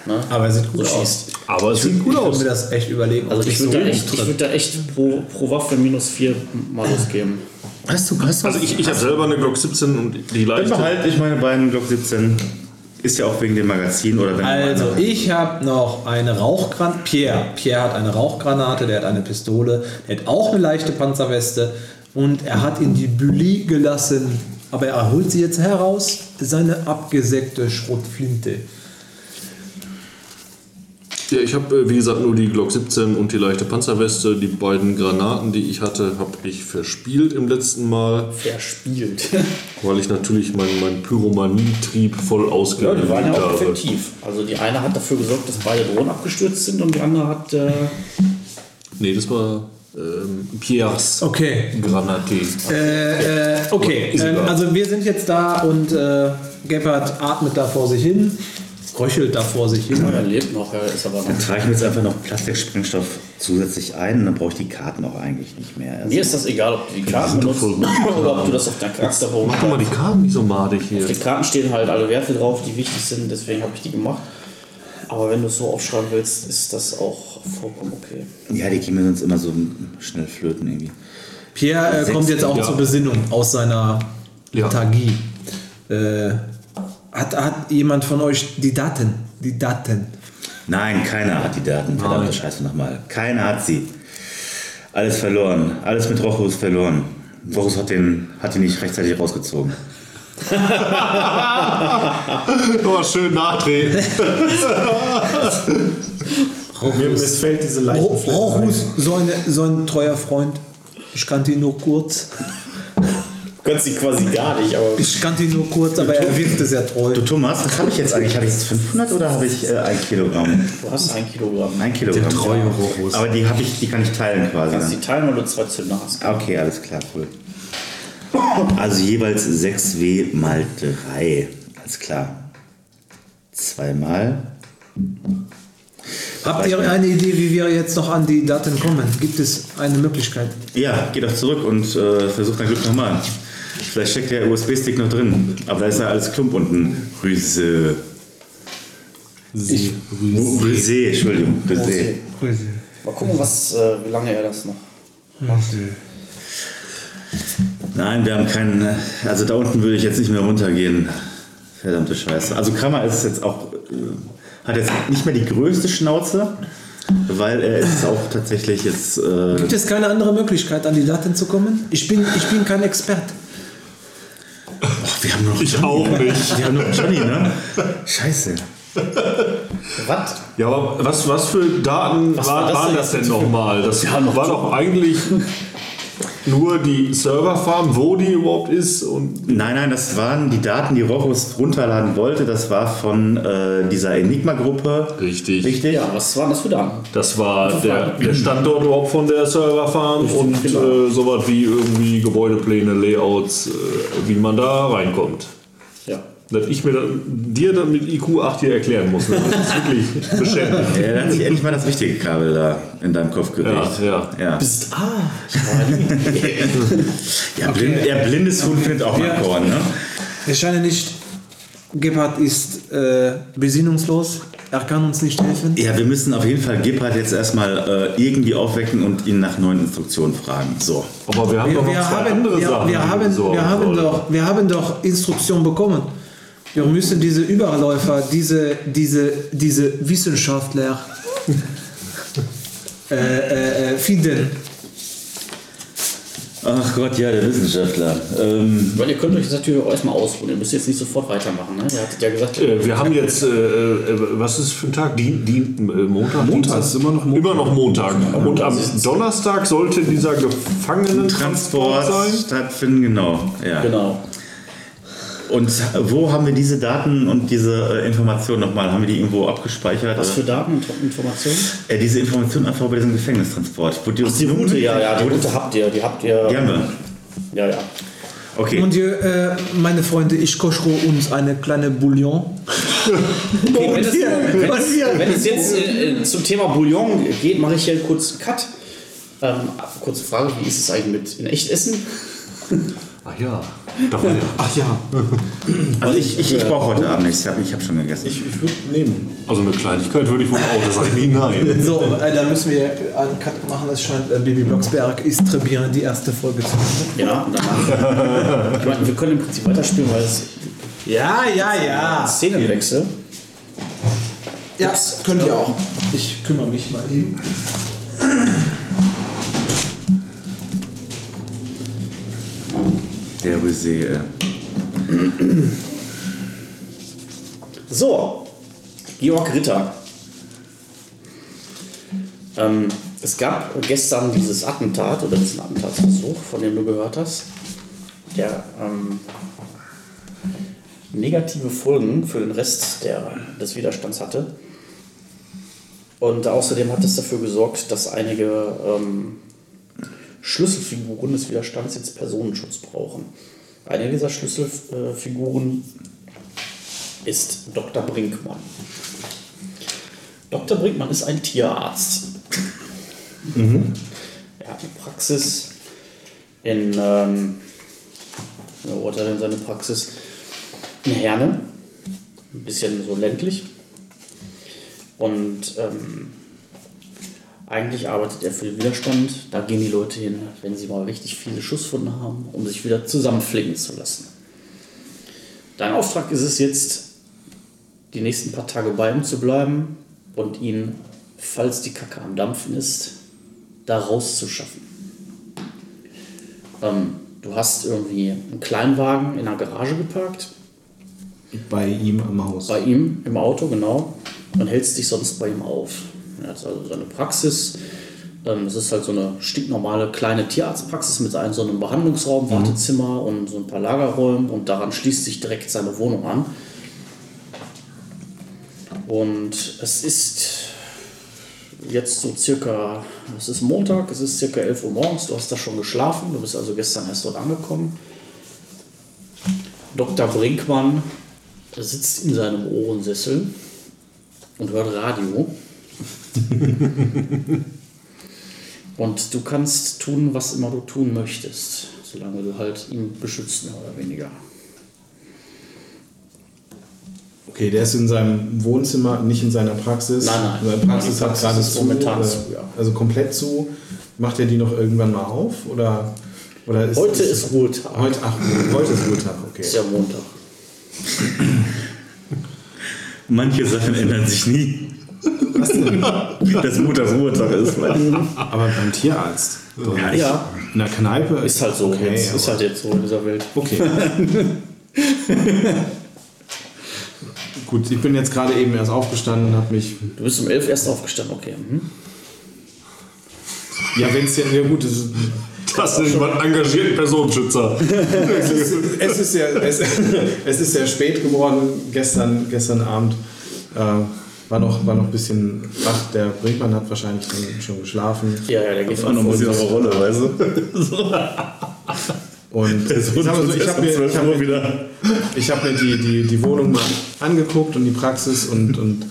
Ne? Aber er sieht gut So aus. Aber es sieht Ich cool würde aus. mir das echt überlegen. Also ich so würde da echt, ich drin- würd da echt pro, pro Waffe minus 4 Malus geben. hast du, hast du Also ich, ich habe selber eine Glock 17 und die Dann leichte. behalte ich meine beiden Glock 17. Ist ja auch wegen dem Magazin oder wenn Also, ich habe noch eine Rauchgranate. Pierre. Pierre hat eine Rauchgranate, der hat eine Pistole, der hat auch eine leichte Panzerweste und er hat in die Bulli gelassen. Aber er holt sie jetzt heraus, seine abgesägte Schrotflinte. Ja, ich habe, äh, wie gesagt, nur die Glock 17 und die leichte Panzerweste. Die beiden Granaten, die ich hatte, habe ich verspielt im letzten Mal, Verspielt. weil ich natürlich meinen mein Pyromanie-Trieb voll Ja, ausgeübt die waren ja auch habe. effektiv. Also die eine hat dafür gesorgt, dass beide Drohnen abgestürzt sind und die andere hat. Äh, Nee, das war ähm, Pierres Okay. Granate. Äh, äh, okay, ähm, also wir sind jetzt da und äh, Gebhardt atmet da vor sich hin, röchelt da vor sich hin. er lebt noch, er ist aber noch. Dann trage ich mir jetzt einfach noch Plastiksprengstoff zusätzlich ein und dann brauche ich die Karten auch eigentlich nicht mehr. Also Mir ist das egal, ob du die Karten benutzt oder ob du das auf deinen Charakterbogen Mach doch mal die Karten nicht so madig hier. Auf den Karten stehen halt alle Werte drauf, die wichtig sind, deswegen habe ich die gemacht. Aber wenn du es so aufschreiben willst, ist das auch vollkommen okay. ja, die gehen mir sonst immer so schnell flöten irgendwie. Pierre äh, kommt jetzt auch ja. zur Besinnung aus seiner Ja. Lethargie. Äh, hat, hat jemand von euch die Daten? Die Daten. Nein, keiner hat die Daten. Verdammte Scheiße nochmal. Keiner hat sie. Alles verloren. Alles mit Rochus verloren. Rochus hat den, hat ihn nicht rechtzeitig rausgezogen. Oh, schön nachdrehen. Mir missfällt diese Flecken. Rochus, so, eine, so ein treuer Freund. Ich kannte ihn nur kurz. Du kannst sie quasi gar nicht, aber. Ich kannte ihn nur kurz, aber er wirkte sehr treu. Du Thomas, was habe ich jetzt eigentlich? Habe ich jetzt 500 oder habe ich äh, ein Kilogramm? Du hast ein Kilogramm. Ein Kilogramm. treue Rochus. Aber die ich, die kann ich teilen quasi. Du kannst Dann. die teilen, weil du zwei Zünder hast. Okay, alles klar, cool. Also jeweils 6W mal 3. Alles klar. Zweimal. Habt ihr eine Idee, wie wir jetzt noch an die Daten kommen? Gibt es eine Möglichkeit? Ja, geh doch zurück und äh, versuch dein Glück nochmal. Vielleicht steckt der USB-Stick noch drin. Aber da ist ja alles Klump unten. Rüse. Rüse, Entschuldigung. Rüse. Mal gucken, was, äh, wie lange er das noch macht. Nein, wir haben keinen. äh, Also da unten würde ich jetzt nicht mehr runtergehen. Verdammte Scheiße. Also Kramer ist jetzt auch. Äh, hat jetzt nicht mehr die größte Schnauze, weil er ist auch tatsächlich jetzt. Äh, Gibt es keine andere Möglichkeit, an die Daten zu kommen? Ich bin, ich bin kein Experte. Wir haben noch. Ich auch nicht. Wir haben noch Johnny, ne? Scheiße. Was? Ja, aber was, was für Daten Was war, war das waren denn das denn nochmal? Das Ja, noch war doch eigentlich nur die Serverfarm, wo die überhaupt ist und Nein, nein, das waren die Daten, die Rochus runterladen wollte. Das war von äh, dieser Enigma-Gruppe. Richtig. Richtig? Ja, was waren das für Daten? Das war der, der Standort überhaupt von der Serverfarm und genau. äh, sowas wie irgendwie Gebäudepläne, Layouts, äh, wie man da reinkommt. Ja. Dass ich mir das, dir dann mit IQ 8 hier erklären muss. ne? Das ist wirklich beschämend. Ja, da hat sich endlich mal das richtige Kabel da in deinem Kopf gelegt. Ja, ja. ja. Bist, ah, ja blind, der blindes Huhn findet auch mal Korn, ne? Ich scheine nicht. Gebhardt ist äh, besinnungslos. Er kann uns nicht helfen. Ja, wir müssen auf jeden Fall Gebhardt jetzt erstmal äh, irgendwie aufwecken und ihn nach neuen Instruktionen fragen. So. Aber wir haben Wir, doch noch wir, zwei haben, andere wir, Sachen. wir, haben, wir, haben doch, wir haben doch Instruktion bekommen. Wir müssen diese Überläufer, diese, diese, diese Wissenschaftler äh, äh, äh, finden. Ach Gott, ja, der Wissenschaftler. Ähm, Weil ihr könnt euch das natürlich auch erstmal ausruhen. Ihr müsst jetzt nicht sofort weitermachen. Ne? Ihr hattet ja gesagt, Äh, Wir haben jetzt, äh, äh, was ist für ein Tag? Dien, äh, Montag? Montag, ist immer noch Montag. Immer noch Montag. Und am Donnerstag sollte dieser Gefangenentransport Transport sein. stattfinden, genau. Ja. genau. Und wo haben wir diese Daten und diese äh, Informationen nochmal? Haben wir die irgendwo abgespeichert? Was für Daten und Informationen? äh, diese Informationen einfach bei diesem Gefängnistransport. Wo die, Ach, die Route, ja, ja, die Route habt ihr. Die habt ihr. Die haben wir. Ja, ja. Okay. Und ihr, äh, meine Freunde, ich koche uns eine kleine Bouillon. Okay, wenn, es, wenn, es, wenn es jetzt äh, zum Thema Bouillon geht, mache ich hier kurz einen Cut. Ähm, kurze Frage, wie ist es eigentlich mit in echt essen? Ach ja. Doch, ja. Ach ja, Also ich, ich, ich brauche heute Abend nichts. Ich habe schon gegessen. ich, ich würde nehmen. Also eine Kleinigkeit würde ich wohl auch, das sage ich nie nein. So, äh, dann müssen wir einen Cut machen. Es scheint, äh, Baby Blocksberg ist très bien, die erste Folge zu machen. Ja, danach. ich meine, wir können im Prinzip weiterspielen, weil es Ja, ja, ja. Szenenwechsel. Ja, könnt ihr auch. Ich kümmere mich mal eben. Äh. So, Georg Ritter. Ähm, es gab gestern dieses Attentat oder diesen Attentatsversuch, von dem du gehört hast, der ähm, negative Folgen für den Rest der, des Widerstands hatte. Und außerdem hat es dafür gesorgt, dass einige ähm, Schlüsselfiguren des Widerstands jetzt Personenschutz brauchen. Eine dieser Schlüsselfiguren ist Dr. Brinkmann. Dr. Brinkmann ist ein Tierarzt. Er hat eine Praxis in, ähm, wo hat er denn seine Praxis? In Herne. Ein bisschen so ländlich. Und ähm, eigentlich arbeitet er für den Widerstand. Da gehen die Leute hin, wenn sie mal richtig viele Schusswunden haben, um sich wieder zusammenflicken zu lassen. Dein Auftrag ist es jetzt, die nächsten paar Tage bei ihm zu bleiben und ihn, falls die Kacke am Dampfen ist, da rauszuschaffen. Ähm, du hast irgendwie einen Kleinwagen in der Garage geparkt, Bei ihm am Haus. bei ihm im Auto, genau, und hältst dich sonst bei ihm auf. Er hat also seine Praxis. Ähm, Das ist halt so eine stinknormale kleine Tierarztpraxis mit einem so einem Behandlungsraum, Wartezimmer und so ein paar Lagerräumen und daran schließt sich direkt seine Wohnung an. Und es ist jetzt so circa, es ist Montag, es ist circa 11 Uhr morgens, du hast da schon geschlafen, du bist also gestern erst dort angekommen. Dr. Brinkmann sitzt in seinem Ohrensessel und hört Radio. und du kannst tun, was immer du tun möchtest, solange du halt ihn beschützt, mehr oder weniger. Okay, der ist in seinem Wohnzimmer, nicht in seiner Praxis. Nein, nein. Seine Praxis hat Praxis gerade ist zu. momentan oder- zu, ja. Also komplett zu. Macht er die noch irgendwann mal auf? Oder, oder ist Heute ist Ruhetag. Heute, ach, heute ist Ruhetag, okay. Ist ja Montag. Manche Sachen ändern sich nie. Was denn? Dass Mutter Ruhetag ist. Weil Aber beim Tierarzt. ja, ich, Ja, In der Kneipe ist halt so. Okay, jetzt, ist halt jetzt so in dieser Welt. Okay. Gut, ich bin jetzt gerade eben erst aufgestanden, habe mich. Du bist um 11 erst aufgestanden, okay. Mhm. Ja, wenn es ja, ja gut, ist, Das sind mal engagierten Personenschützer. es ist, es ist ja, es, es ist sehr spät geworden gestern, gestern Abend. Äh, war noch, war noch ein bisschen wach. Der Brinkmann hat wahrscheinlich schon, schon geschlafen. Ja, ja, der geht war noch ein bisschen auf der Rolle, weißt du? Und ich mal so, ich habe mir, ich hab mir, wieder. ich hab mir die, die, die Wohnung mal angeguckt und die Praxis und, und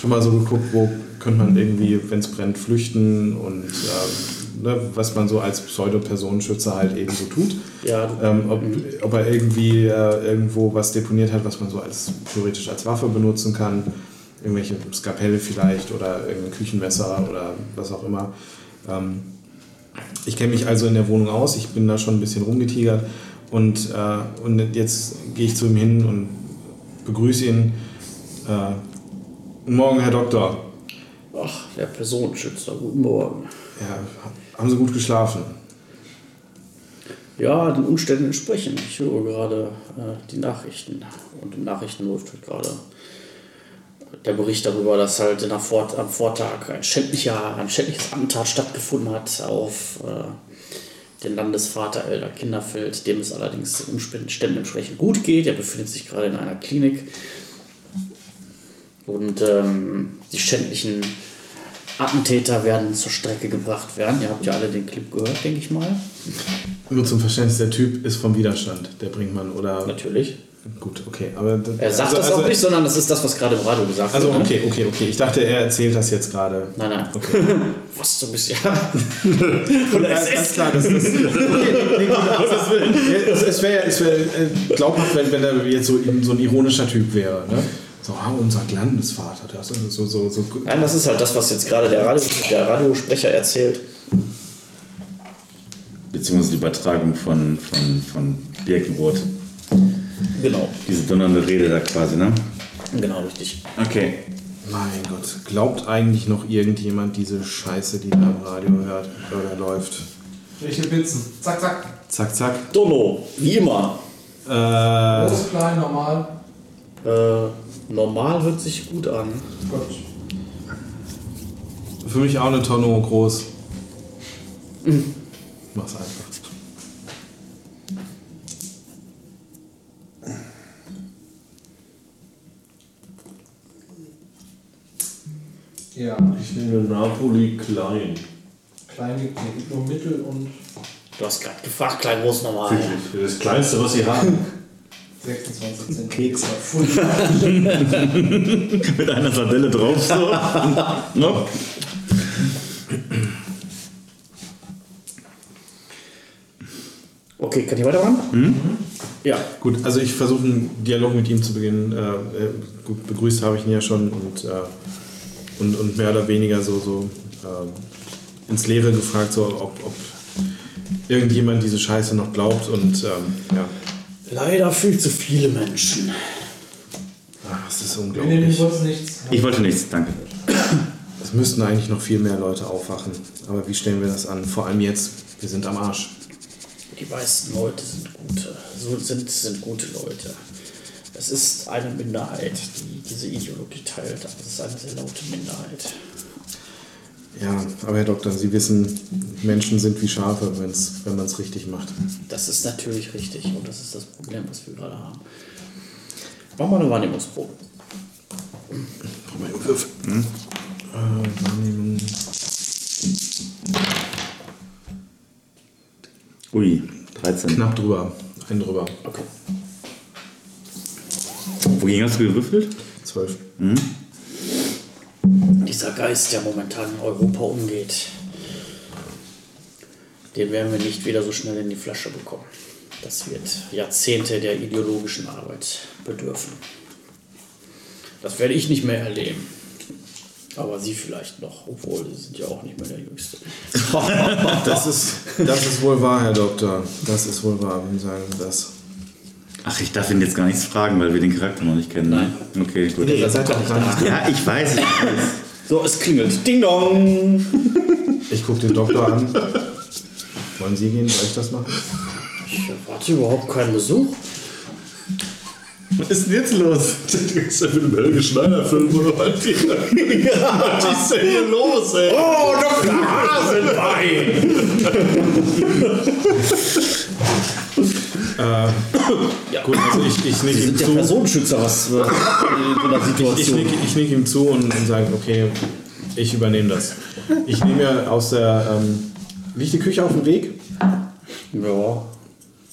schon mal so geguckt, wo könnte man irgendwie, wenn es brennt, flüchten und äh, ne, was man so als Pseudo-Personenschützer halt eben so tut. Ja, Ähm, ob, ob er irgendwie äh, irgendwo was deponiert hat, was man so als theoretisch als Waffe benutzen kann. Irgendwelche Skapelle vielleicht oder irgendein Küchenmesser oder was auch immer. Ähm, ich kenne mich also in der Wohnung aus, ich bin da schon ein bisschen rumgetigert und, äh, und jetzt gehe ich zu ihm hin und begrüße ihn. Äh, Guten Morgen, Herr Doktor. Ach, der Personenschützer, guten Morgen. Ja, haben Sie gut geschlafen? Ja, den Umständen entsprechend. Ich höre gerade äh, die Nachrichten. Und den Nachrichten läuft gerade der Bericht darüber, dass halt am Vortag ein, schändlicher, ein schändliches Attentat stattgefunden hat auf äh, den Landesvater Elder Kinderfeld, dem es allerdings den Umständen entsprechend gut geht. Er befindet sich gerade in einer Klinik. Und ähm, die schändlichen Attentäter werden zur Strecke gebracht werden. Ihr habt ja alle den Clip gehört, denke ich mal. Nur zum Verständnis, der Typ ist vom Widerstand, der Brinkmann, oder? Natürlich. Gut, okay. Aber das- Er sagt also- das also- auch nicht, sondern das ist das, was gerade im Radio gesagt Also wird. ne? okay, okay, okay. Ich dachte, er erzählt das jetzt gerade. Nein, nein. Okay. Was so ein bisschen. Oder es Alles ist. klar, das ist. Okay, nee, gut, also es wär- es, es wäre es wär, äh, glaubhaft, wenn, wenn er jetzt so, so ein ironischer Typ wäre. Ne? So, ah, unser Landesvater, das ist so, so, so. Nein, das ist halt das, was jetzt gerade der, Radio, der Radiosprecher erzählt. Beziehungsweise die Übertragung von, von, von Birkenroth. Genau. Diese donnernde Rede da quasi, ne? Genau, richtig. Okay. Mein Gott, glaubt eigentlich noch irgendjemand diese Scheiße, die da im Radio hört oder läuft? Welche Pizzen? Zack, zack. Zack, zack. Dono, wie immer. Äh, Groß, klein, normal. Äh, normal hört sich gut an. Gut. für mich auch eine Tonne groß. Mach's einfach. Ja, Ich nehme Napoli klein. klein gibt es nicht. Nur mittel und Du hast gerade gefragt, klein, groß, normal. Wirklich. Das kleinste, was sie haben. 26 cm. Keks. Mit einer Sardelle drauf so. no? Okay, kann ich weitermachen? Ja. Gut, also ich versuche einen Dialog mit ihm zu beginnen. Äh, äh, gut, begrüßt habe ich ihn ja schon und, äh, und, und mehr oder weniger so, so äh, ins Leere gefragt, so, ob, ob irgendjemand diese Scheiße noch glaubt und ähm, ja, Leider viel zu viele Menschen. Ach, das ist unglaublich. wollte nichts. Ich wollte nichts, danke. Es müssten eigentlich noch viel mehr Leute aufwachen. Aber wie stellen wir das an? Vor allem jetzt, wir sind am Arsch. Die meisten Leute sind gute, so sind, sind gute Leute. Es ist eine Minderheit, die diese Ideologie teilt, aber es ist eine sehr laute Minderheit. Ja, aber Herr Doktor, Sie wissen, Menschen sind wie Schafe, wenn's, wenn man es richtig macht. Das ist natürlich richtig und das ist das Problem, was wir gerade haben. Mach mal eine Wahrnehmungsprobe. Brauchen wir einen Würfel? Äh, Wahrnehmung. Ui, 13. Knapp drüber. Einen drüber. Okay. Wogegen hast du gewürfelt? Zwölf. Dieser Geist, der momentan in Europa umgeht, den werden wir nicht wieder so schnell in die Flasche bekommen. Das wird Jahrzehnte der ideologischen Arbeit bedürfen. Das werde ich nicht mehr erleben. Aber Sie vielleicht noch, obwohl Sie sind ja auch nicht mehr der Jüngste. Das ist, das ist wohl wahr, Herr Doktor. Das ist wohl wahr, wenn sagen Sie das. Ach, ich darf ihn jetzt gar nichts fragen, weil wir den Charakter noch nicht kennen. ne? Okay, gut. Nee, ihr seid doch nicht. Ja, ich weiß. Ich weiß. So, es klingelt. Ding dong! Ich gucke den Doktor an. Wollen Sie gehen? Soll ich das machen? Ich erwarte überhaupt keinen Besuch. Was ist denn jetzt los? Das ist ja mit dem Helge Schneider-Film oder was? hier? Was ist denn hier los, ey? Oh, Dr. Haselbein! Gut, also ich, ich nicke Sie ihm sind der zu. Personenschützer, was äh, in so einer Ich Situation. nicke, ich nicke ihm zu und, und sage, okay, ich übernehme das. Ich nehme mir aus der. Ähm, liegt die Küche auf dem Weg? Ja.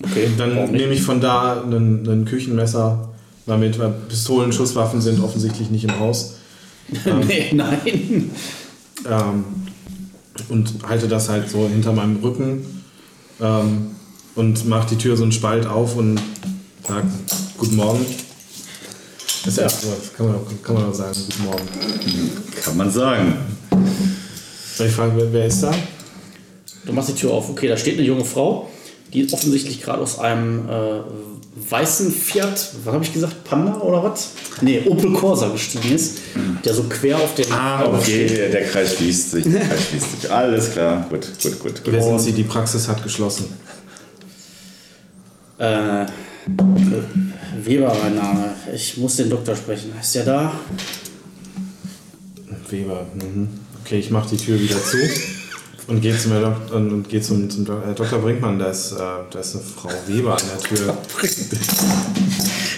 Okay, dann nehme ich von da ein, Küchenmesser mal mit, weil Pistolen, Schusswaffen sind offensichtlich nicht im Haus. nee, nein. Ähm, und halte das halt so hinter meinem Rücken ähm, und mache die Tür so einen Spalt auf und sage Guten Morgen. Das, ist ja. so, das kann, man, doch- kann man doch sagen, Guten Morgen. Kann man sagen. Soll ich fragen, wer, wer ist da? Du machst die Tür auf. Okay, da steht eine junge Frau, die offensichtlich gerade aus einem äh, weißen Fiat, was habe ich gesagt, Panda oder was? Nee, Opel Corsa gestiegen ist, der so quer auf den Ah, okay, der Kreis schließt sich. Der Kreis schließt sich. Alles klar. Gut, gut, gut. gut. Wer sind Sie? Die Praxis hat geschlossen. Äh, Weber, mein Name. Ich muss den Doktor sprechen. Ist der da? Weber. Mhm. Okay, ich mache die Tür wieder zu und gehe zum, Dok und, und geh zum, zum Dok Dr. Brinkmann. Da ist, äh, da ist eine Frau Weber an der Tür.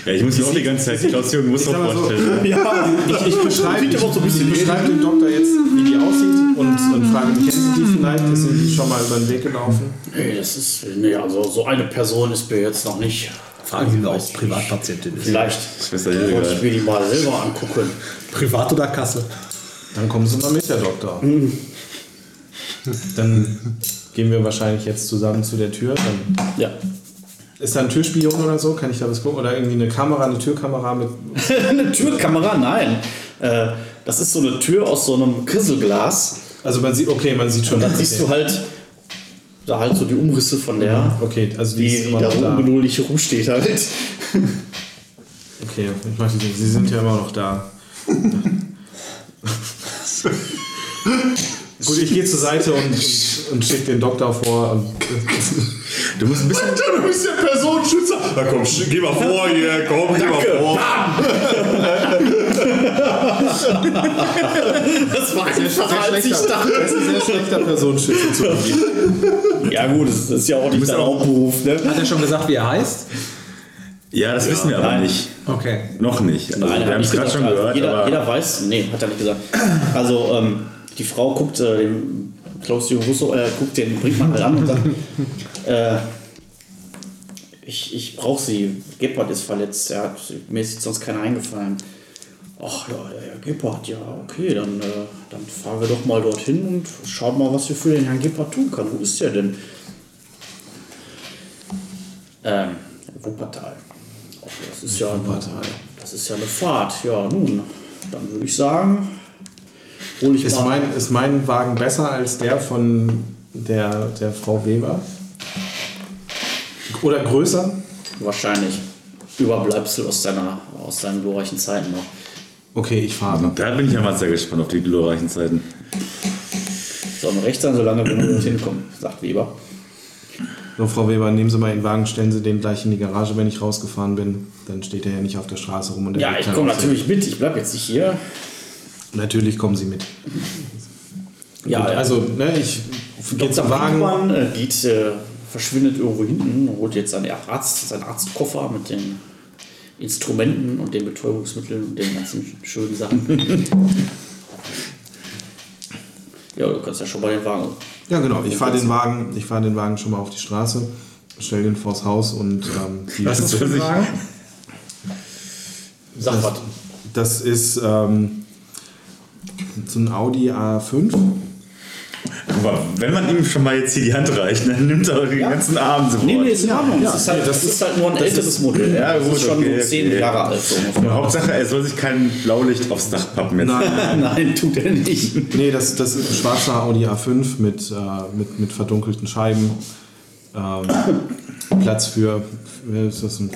Ja, ich muss mir auch die ganze Zeit Klaus-Jürgen sag mal so, vorstellen. Ja, Ich, ich beschreibe so beschreibe dem Doktor jetzt, wie die aussieht und, und frage, kennen Sie die vielleicht? Ist Ihnen die schon mal über den Weg gelaufen? nee, das ist. Nee, also so eine Person ist mir jetzt noch nicht. Fragen Sie mir, ob es Privatpatientin ist. Vielleicht wollte ich mir die mal selber angucken. Privat oder Kasse? Dann kommen Sie mal mit, Herr Doktor. Dann gehen wir wahrscheinlich jetzt zusammen zu der Tür. Dann Ja. ist da ein Türspion oder so? Kann ich da was gucken? Oder irgendwie eine Kamera, eine Türkamera mit. eine Türkamera? Nein. Äh, das ist so eine Tür aus so einem Krisselglas. Also man sieht, okay, man sieht schon. Und dann siehst du halt da halt so die Umrisse von der, Okay, also die, die, ist die immer da ungeduldig rumsteht halt. Okay, ich mach die, Sie sind ja immer noch da. Gut, ich gehe zur Seite und, und, schicke den Doktor vor. Und, Du musst ein bisschen. Du bist der Personenschützer. Na komm, geh mal vor hier, komm, geh mal vor. Das war einfacher als ich dachte. Das ist ein sehr schlechter Personenschützer zu begeben. Ja gut, das ist ja auch nicht dein Hauptberuf, ne? Hat er schon gesagt, wie er heißt? Ja, das wissen wir aber nein. nicht. Okay. Noch nicht. Also, Nein, wir hab haben es gerade schon also gehört. Jeder, aber jeder weiß, nee, hat er nicht gesagt. Also, ähm, die Frau guckt äh, den Klaus-Jürgen Russo, äh, guckt den Brinkmann halt an und sagt, äh, ich, ich brauche sie. Gebhardt ist verletzt. Er hat, mir ist sonst keiner eingefallen. Ach ja, Herr Gebhardt, ja, okay, dann, äh, dann fahren wir doch mal dorthin und schauen mal, was wir für den Herrn Gebhardt tun können. Wo ist der denn? Ähm, Wuppertal. Ach, das ist ja Wuppertal. Das ist ja eine Fahrt. Ja, nun, dann würde ich sagen, hole ich Ist mal. mein, ist mein Wagen besser als der von der, der Frau Weber? Oder größer? Wahrscheinlich Überbleibsel aus, deiner, aus deinen glorreichen Zeiten noch. Okay, ich fahre. da bin ich ja mal sehr gespannt auf die glorreichen Zeiten. Soll mir recht sein, solange wir nur dorthin kommen, sagt Weber. So, Frau Weber, nehmen Sie mal Ihren Wagen, stellen Sie den gleich in die Garage, wenn ich rausgefahren bin. Dann steht er ja nicht auf der Straße rum. Und der Ja, ich komme natürlich mit. Ich bleibe jetzt nicht hier. Natürlich kommen Sie mit. Ja, Gut, also, ne, ich gehe zum Wagen. Brinkmann äh, geht, äh, verschwindet irgendwo hinten, holt jetzt seinen Arzt, seinen Arztkoffer mit den Instrumenten und den Betäubungsmitteln und den ganzen schönen Sachen. ja, du kannst ja schon mal den Wagen. Ja, genau. Ich fahre den Wagen, ich fahre den Wagen schon mal auf die Straße, stelle den vors Haus und ähm, die, Was ist das für ein Wagen? Sag was. das ist ähm, so ein Audi A5. Aber wenn man ihm schon mal jetzt hier die Hand reicht, dann nimmt er den ganzen Abend sofort. Nee, nee, ist in Ordnung. Ja, das, ist halt, nee, das das ist halt nur ein älteres Modell. Ja, das gut, ist schon okay, so 10 okay. Jahre alt. So ungefähr. Hauptsache, er soll sich kein Blaulicht aufs Dach pappen jetzt. Nein, tut er nicht. Nee, das, das ist ein schwarzer Audi A5 mit, äh, mit, mit verdunkelten Scheiben. Ähm, Platz für, für ist das ein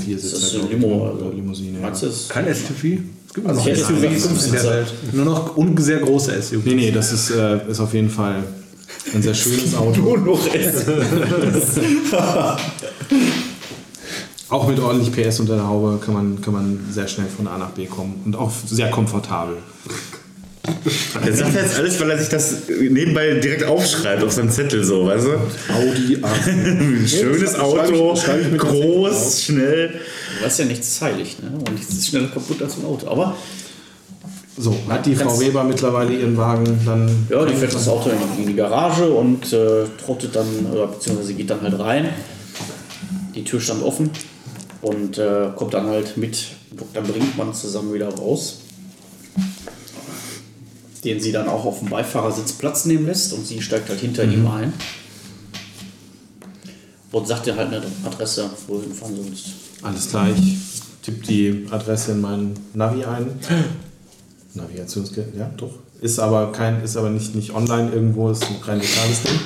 Viersitzer? Das ist ein glaub ich, Limo, also. Limousine. Ja. Kein SUV? Es gibt Also noch SUV SUVs in der. Welt. Nur noch un sehr große SUVs. Nee, nee, das ist, äh, ist auf jeden Fall ein sehr schönes Auto. Nur noch S. Auch mit ordentlich PS unter der Haube kann man, kann man sehr schnell von A nach B kommen und auch sehr komfortabel. Er sagt jetzt alles, weil er sich das nebenbei direkt aufschreibt auf seinem Zettel, so, weißt du? Audi A5. Ein schönes Auto, groß, schnell. Du weißt ja nichts ist heilig, ne? Und nichts ist schneller kaputt als ein Auto. Aber So, hat die Frau Weber mittlerweile ihren Wagen dann. ja, die fährt das Auto in, in die Garage und äh, trottet dann, oder beziehungsweise geht dann halt rein. die Tür stand offen und äh, kommt dann halt mit Dr. Brinkmann zusammen wieder raus. Den sie dann auch auf dem Beifahrersitz Platz nehmen lässt und sie steigt halt hinter ihm ein. Und sagt ihr halt eine Adresse, wo du hinfahren sollst. Alles klar, ich tippe die Adresse in meinen Navi ein. Navigationsgerät, ja, doch. Ist aber kein, ist aber nicht, nicht online irgendwo, ist ein rein lokales Ding.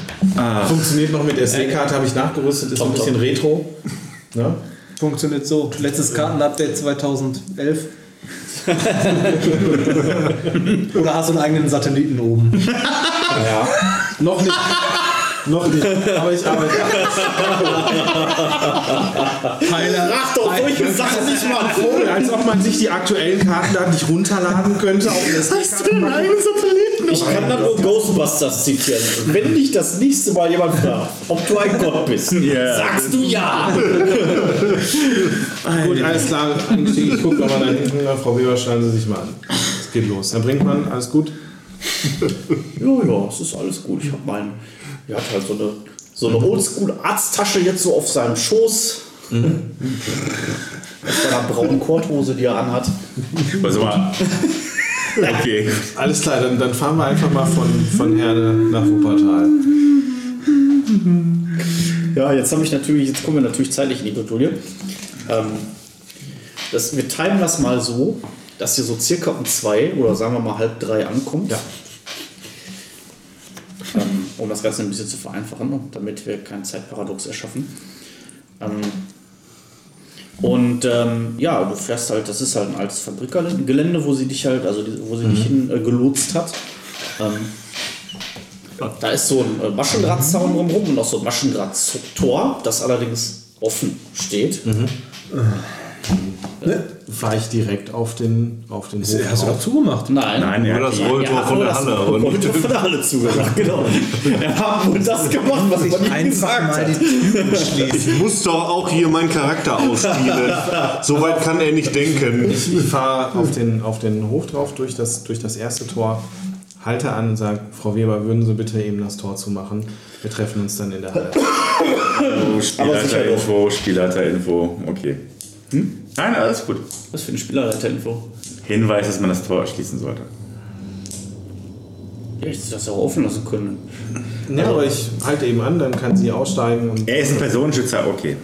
Funktioniert noch mit SD-Karte, habe ich nachgerüstet, ist Top, ein bisschen top. retro. Ne? Funktioniert so. Letztes Kartenupdate 2011. Oder hast du einen eigenen Satelliten oben? Ja. noch nicht. noch nicht. Aber ich arbeite. Keine Ach doch, solche Sachen nicht mal Oh, als ob man sich die aktuellen Karten da nicht runterladen könnte auf den SD-Karten. Ich kann dann nur Ghostbusters zitieren. Wenn dich das nächste Mal jemand fragt, ob du ein Gott bist, sagst du ja. Gut, alles klar. Ich gucke nochmal da hinten. Frau Weber, schreiben Sie sich mal an. Es geht los. Dann bringt man, alles gut? Ja, ja, es ist alles gut. Ich habe meinen, er hat halt so eine, so eine Oldschool-Arzttasche jetzt so auf seinem Schoß. Mit seiner braunen Korthose, die er anhat. Also mal. Okay. Alles klar, dann, dann fahren wir einfach mal von, von Herne nach Wuppertal. Ja, jetzt habe ich natürlich, jetzt kommen wir natürlich zeitlich in die Bredouille. Ähm, das, wir timen das mal so, dass ihr so circa um zwei oder sagen wir mal halb drei ankommt. Ja. Ähm, um das Ganze ein bisschen zu vereinfachen, damit wir keinen Zeitparadox erschaffen. Ähm, und ähm, ja, du fährst halt, das ist halt ein altes Fabrikgelände, wo sie dich halt, also wo sie dich hin äh, gelotst hat. Ähm, da ist so ein äh, Maschendrahtzaun drumherum und auch so ein Maschendrahttor, das allerdings offen steht. Fahre ich direkt auf den, auf den Hof. Hast du drauf. doch zugemacht? Nein, Nein, er Nur hat das Rolltor von der Halle, aber nicht. Rolltor von der Halle zugemacht, genau. Er hat wohl das gemacht, was man ihm gesagt schließen. Ich muss doch auch hier meinen Charakter ausspielen. so weit kann er nicht denken. Ich, ich fahre auf den, auf den Hof drauf durch das, durch das erste Tor, halte an und sage, Frau Weber, würden Sie bitte eben das Tor zumachen? Wir treffen uns dann in der Halle. Oh, Spielleiterinfo, Spielleiterinfo. Okay. Hm? Nein, alles gut. Was für eine Spielerleiterinfo? Hinweis, dass man das Tor schließen sollte. Ja, ich hätte das auch offen lassen können. Ja, aber ich halte eben an, dann kann sie aussteigen und Er ist ein Personenschützer, okay.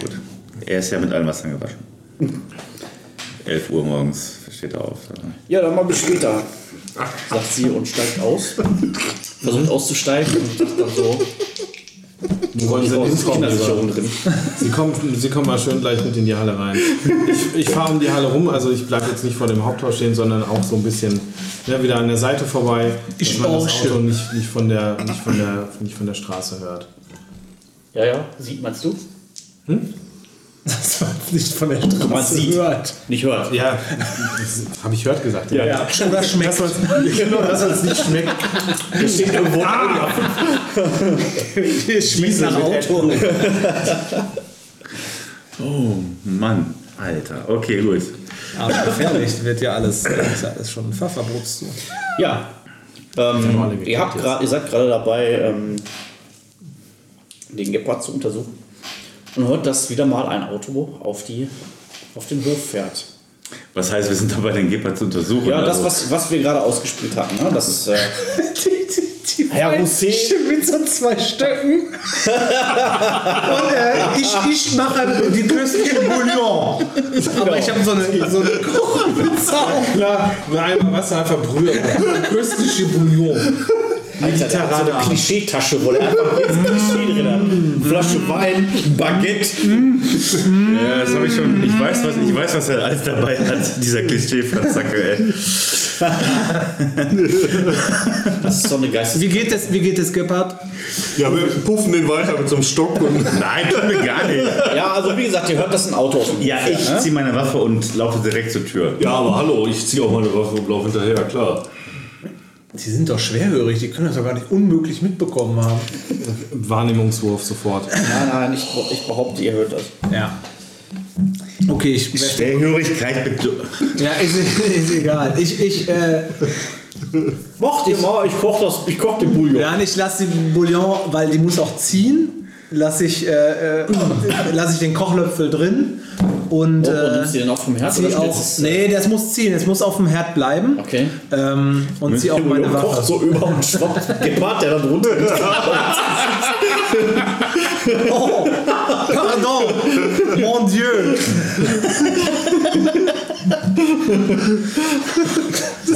Gut. Er ist ja mit allem Wasser gewaschen. 11 Uhr morgens steht er auf. Ja, dann mal bis später, sagt sie und steigt aus. Versucht auszusteigen und sagt dann so, Wo wollen Sie denn oh, ist hinkommen? Kindersicherung drin. Sie kommen, Sie kommen mal schön gleich mit in die Halle rein. Ich, ich fahre um die Halle rum, also ich bleibe jetzt nicht vor dem Haupttor stehen, sondern auch so ein bisschen ne, wieder an der Seite vorbei, dass Ich man das. Auto nicht, nicht, von der, nicht, von der, nicht von der Straße hört. Ja, ja, sieht meinst du? Das war nicht von der Straße Man sieht. gehört. Nicht hört. Ja, habe ich hört gesagt. Ja, Ja, oder schmeckt. Genau, dass es nicht schmeckt. Hier steht irgendwo Schmeckt nach Auto. Oh Mann, Alter. Okay, gut. Aber gefährlich wird ja alles, ist ja alles schon ein Pfefferbrust. So. Ja. Ähm, ihr, habt grad, ihr seid gerade dabei, ähm, den Gepard zu untersuchen. Und hört, dass wieder mal ein Auto auf, die, auf den Hof fährt. Was heißt, wir sind dabei, den Gepard zu untersuchen? Ja, das, Also, was, was wir gerade ausgespielt hatten. Ne? Das ist, äh, Herr Rousset. Mit so zwei Stöcken. Und äh, ich, ich mache die köstliche Bouillon. Aber ich habe so eine, so eine Kochpizza. Klar, nur einmal Wasser einfach brühen. Köstliche Bouillon. Alter, der hat so eine Klischeetasche, wo er einfach jedes Klischee drin hat. Flasche Wein, Baguette. Ja, das habe ich schon. Ich weiß, was, ich weiß, was er alles dabei hat, dieser Klischee-Franzacke, ey. Das ist so eine Geistes... Wie geht es, wie geht es Gepard? Ja, wir puffen den weiter mit so einem Stock und. Nein, tut mir gar nicht. Ja, also wie gesagt, ihr hört, dass ein Auto auf dem Ja, ich ne? ziehe meine Waffe und laufe direkt zur Tür. Ja, aber hallo, ich ziehe auch meine Waffe und laufe hinterher, klar. Die sind doch schwerhörig, die können das doch gar nicht unmöglich mitbekommen haben. Wahrnehmungswurf sofort. Nein, nein, ich, ich behaupte, ihr hört das. Ja. Okay, ich. Schwerhörigkeit bitte. Ja, ist, ist egal. Ich, ich, äh, Macht ihr mal, ich koch, das, ich koch den Bouillon. ja, ich lasse die Bouillon, weil die muss auch ziehen. lasse ich, äh, äh, lass ich den Kochlöffel drin und Oh, und äh, nimmst du den auch vom Herz zieh oder auch, du- nee, das muss ziehen, es muss auf dem Herd bleiben Okay. ähm, und zieh auch meine Kocht Waffe. so über und schwappt Gepard, der da drunter ist. Oh, pardon, mon Dieu.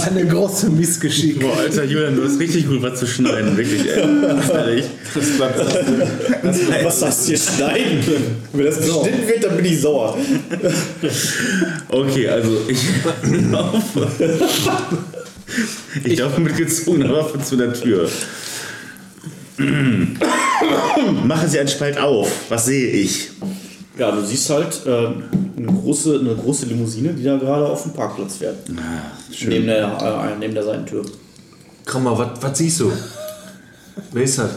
Eine große Missgeschick. Boah, Alter, Julian, du hast richtig gut was zu schneiden, wirklich, ey. Ehrlich. Das bleibt Was heißt hier schneiden? Wenn das geschnitten wird, dann bin ich sauer. Okay, also ich laufe. Ich laufe mit gezogener Waffe zu der Tür. Machen Sie einen Spalt auf. Was sehe ich? Ja, du siehst halt äh, eine, große, eine große Limousine, die da gerade auf dem Parkplatz fährt. Neben der, äh, neben der Seitentür. Krammer, was, was siehst du? Wer ist das?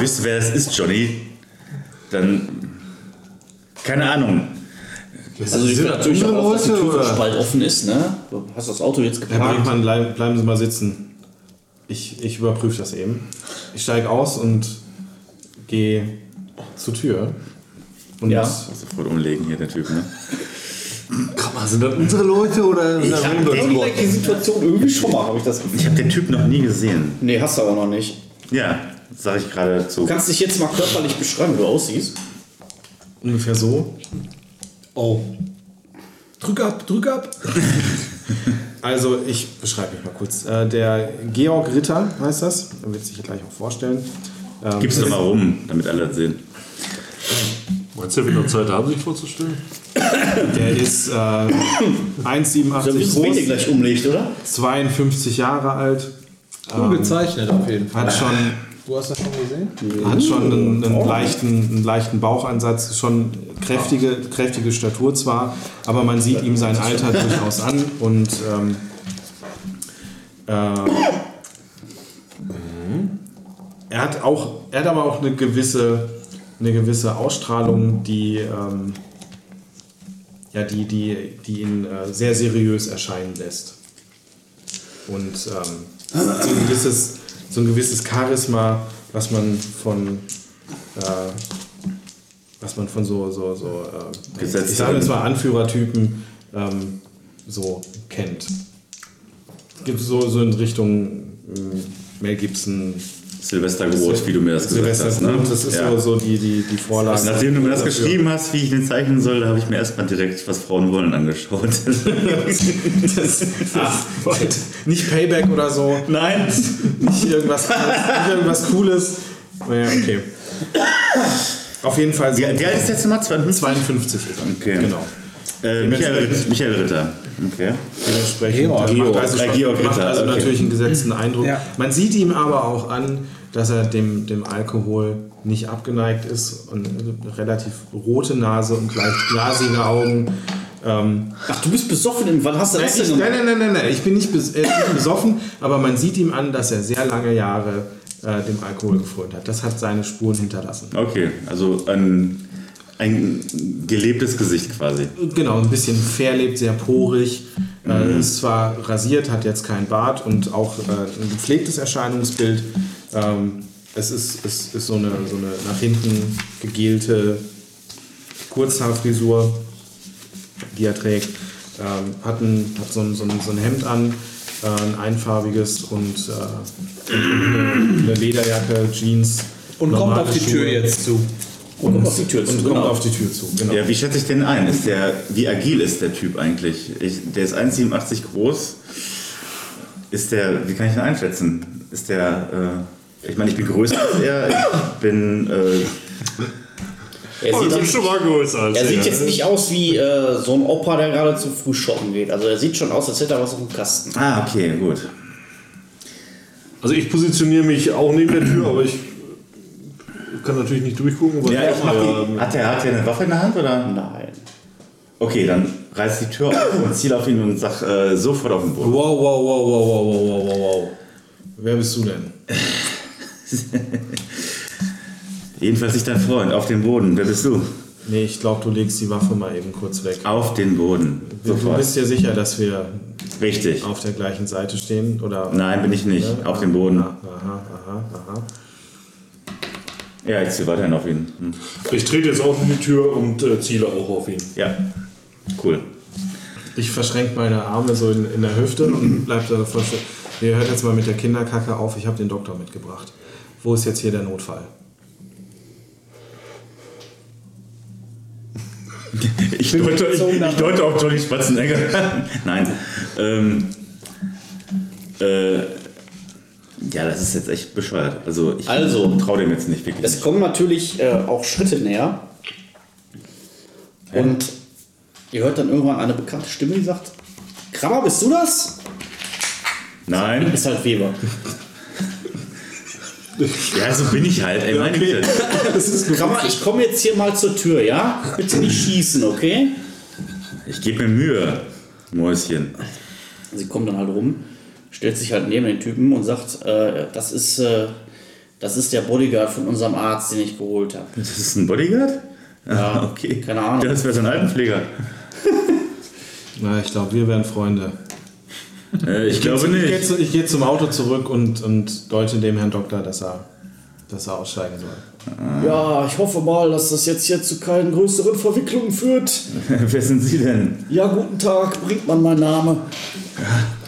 Wisst ihr, wer das ist, Johnny? Dann. Keine Ahnung. Also die Sind natürlich auch, dass die Leute? Türspalt offen ist, ne? Du hast das Auto jetzt Herr geparkt. Brinkmann, bleib, bleiben Sie mal sitzen. Ich, ich überprüfe das eben. Ich steige aus und gehe zur Tür. Und Ja. Sofort umlegen hier, der Typ, ne? Krammer, sind das unsere Leute oder sind das andere die Situation irgendwie schon mal, habe ich das Gefühl. Ich habe den Typ noch nie gesehen. Nee, hast du aber noch nicht. Ja, sage ich gerade Du zu. kannst dich jetzt mal körperlich beschreiben, wie du aussiehst. ungefähr so. Oh. Drück ab, drück ab. Also ich beschreibe mich mal kurz. Äh, der Georg Ritter heißt das. Er wird sich gleich auch vorstellen. Ähm, Gib's doch mal rum, damit alle das sehen. Meinst du, wir noch Zeit haben, sich vorzustellen? Der ist äh, 1,87 Da willst du groß, gleich umlegt, oder? 52 Jahre alt, Cool gezeichnet auf jeden Fall. hat schon, Du hast das schon gesehen? hat schon einen, einen, leichten, einen leichten Bauchansatz, schon kräftige, kräftige Statur zwar, aber man sieht ihm sein Alter durchaus an und ähm, äh, er hat auch, er hat aber auch eine gewisse, eine gewisse Ausstrahlung, die, ähm, ja, die, die, die ihn äh, sehr seriös erscheinen lässt. Und ähm, so, ein gewisses, so ein gewisses Charisma, was man von äh, was man von so, so, so äh, Gesetzten. ich sage jetzt mal Anführertypen ähm, so kennt. Gibt so, so in Richtung ähm, Mel Gibson, Silvester Groß, wie du mir das gesagt Sylvester hast. Ne? Das ist Ja. so, die, die, die Vorlage. Nachdem du mir das dafür. geschrieben hast, wie ich den zeichnen soll, da habe ich mir erstmal direkt, was Frauen wollen, angeschaut. Das, ach, nicht Payback oder so. Nein! Nicht irgendwas, nicht irgendwas Cooles. Naja, okay. Auf jeden Fall Wie, wie alt ist jetzt nochmal? 52? 52 ist er. Okay. Genau. Äh, Michael, Michael Ritter. Okay. Dementsprechend Georg. macht also, Georg. schon, Georg macht Ritter, also okay. natürlich einen gesetzten Eindruck. Ja. Man sieht ihm aber auch an, dass er dem, dem Alkohol nicht abgeneigt ist und eine relativ rote Nase und leicht glasige Augen. Ähm, Ach, du bist besoffen. Im, wann hast du nein, das ich, denn nein, gemacht? nein, nein, nein, nein, ich bin nicht, bes äh, nicht besoffen, aber man sieht ihm an, dass er sehr lange Jahre äh, dem Alkohol gefrönt hat. Das hat seine Spuren hinterlassen. Okay, also ein, ein gelebtes Gesicht quasi. Genau, ein bisschen verlebt, sehr porig. Äh, ist zwar rasiert, hat jetzt kein Bart und auch äh, ein gepflegtes Erscheinungsbild. Ähm, es ist, ist, ist so, eine, so eine nach hinten gegelte Kurzhaarfrisur, die er trägt. Ähm, hat ein, hat so, ein, so, ein, so ein Hemd an, äh, ein einfarbiges und äh, eine, eine Lederjacke, Jeans. Und kommt auf die Tür Schuhe. jetzt zu. Und kommt auf die Tür zu. Und kommt Genau. auf die Tür zu. Genau. Ja, wie schätze ich den ein? Ist der, wie agil ist der Typ eigentlich? Ich, der ist 1,87 groß. Ist der, wie kann ich den einschätzen? Ist der, äh, ich meine, ich bin größer als er. Ich bin, äh, Er Oh, sieht, jetzt, schon mal größer als er sieht jetzt nicht aus wie äh, so ein Opa, der gerade zu früh shoppen geht. Also er sieht schon aus, als hätte er was auf dem Kasten. ah, okay, gut. Also ich positioniere mich auch neben der Tür, aber ich kann natürlich nicht durchgucken. Aber ja, ich mach die, hat, er, hat eine Waffe in der Hand oder? Nein. Okay, dann reiß die Tür auf und ziel auf ihn und sag äh, sofort auf den Boden. Wow, wow, wow, wow, wow, wow, wow, wow. Wer bist du denn? Jedenfalls nicht dein Freund, auf den Boden. Wer bist du? Nee, ich glaube, du legst die Waffe mal eben kurz weg. Auf den Boden. Du, du bist ja sicher, dass wir Richtig. auf der gleichen Seite stehen? Oder Nein, bin ich nicht. Ne? Auf dem Boden. Ah, aha, aha. aha. Ja, ich ziehe weiterhin auf ihn. Hm. Ich trete jetzt auch in die Tür und äh, ziele auch auf ihn. Ja, cool. Ich verschränke meine Arme so in, in der Hüfte und bleib da davor stehen. Ihr hört jetzt mal mit der Kinderkacke auf, ich habe den Doktor mitgebracht. Wo ist jetzt hier der Notfall? Ich deute, ich, ich deute auf Johnny Spatzenegger. Nein. Ähm, äh, ja, das ist jetzt echt bescheuert. Also ich Also. traue dem jetzt nicht wirklich. Es kommen natürlich äh, auch Schritte näher. Und ihr hört dann irgendwann eine bekannte Stimme, die sagt: Krammer, bist du das? Nein. Ist halt Weber. Ja, so bin ich halt. Ey, meine Güte. Krammer, ich komme jetzt hier mal zur Tür, ja? Bitte nicht schießen, okay? Ich gebe mir Mühe, Mäuschen. Sie kommt dann halt rum, stellt sich halt neben den Typen und sagt: äh, Das ist. Äh, das ist der Bodyguard von unserem Arzt, den ich geholt habe. Das ist ein Bodyguard? Ja, okay. keine Ahnung. Das wäre so ein Altenpfleger. Na, ich glaube, wir werden Freunde. Äh, ich glaube Ich gehe nicht. zu, ich gehe zum Auto zurück und, und deute dem Herrn Doktor, dass er, dass er aussteigen soll. Ja, ich hoffe mal, dass das jetzt hier zu keinen größeren Verwicklungen führt. Wer sind Sie denn? Ja, guten Tag, bringt man mein Name.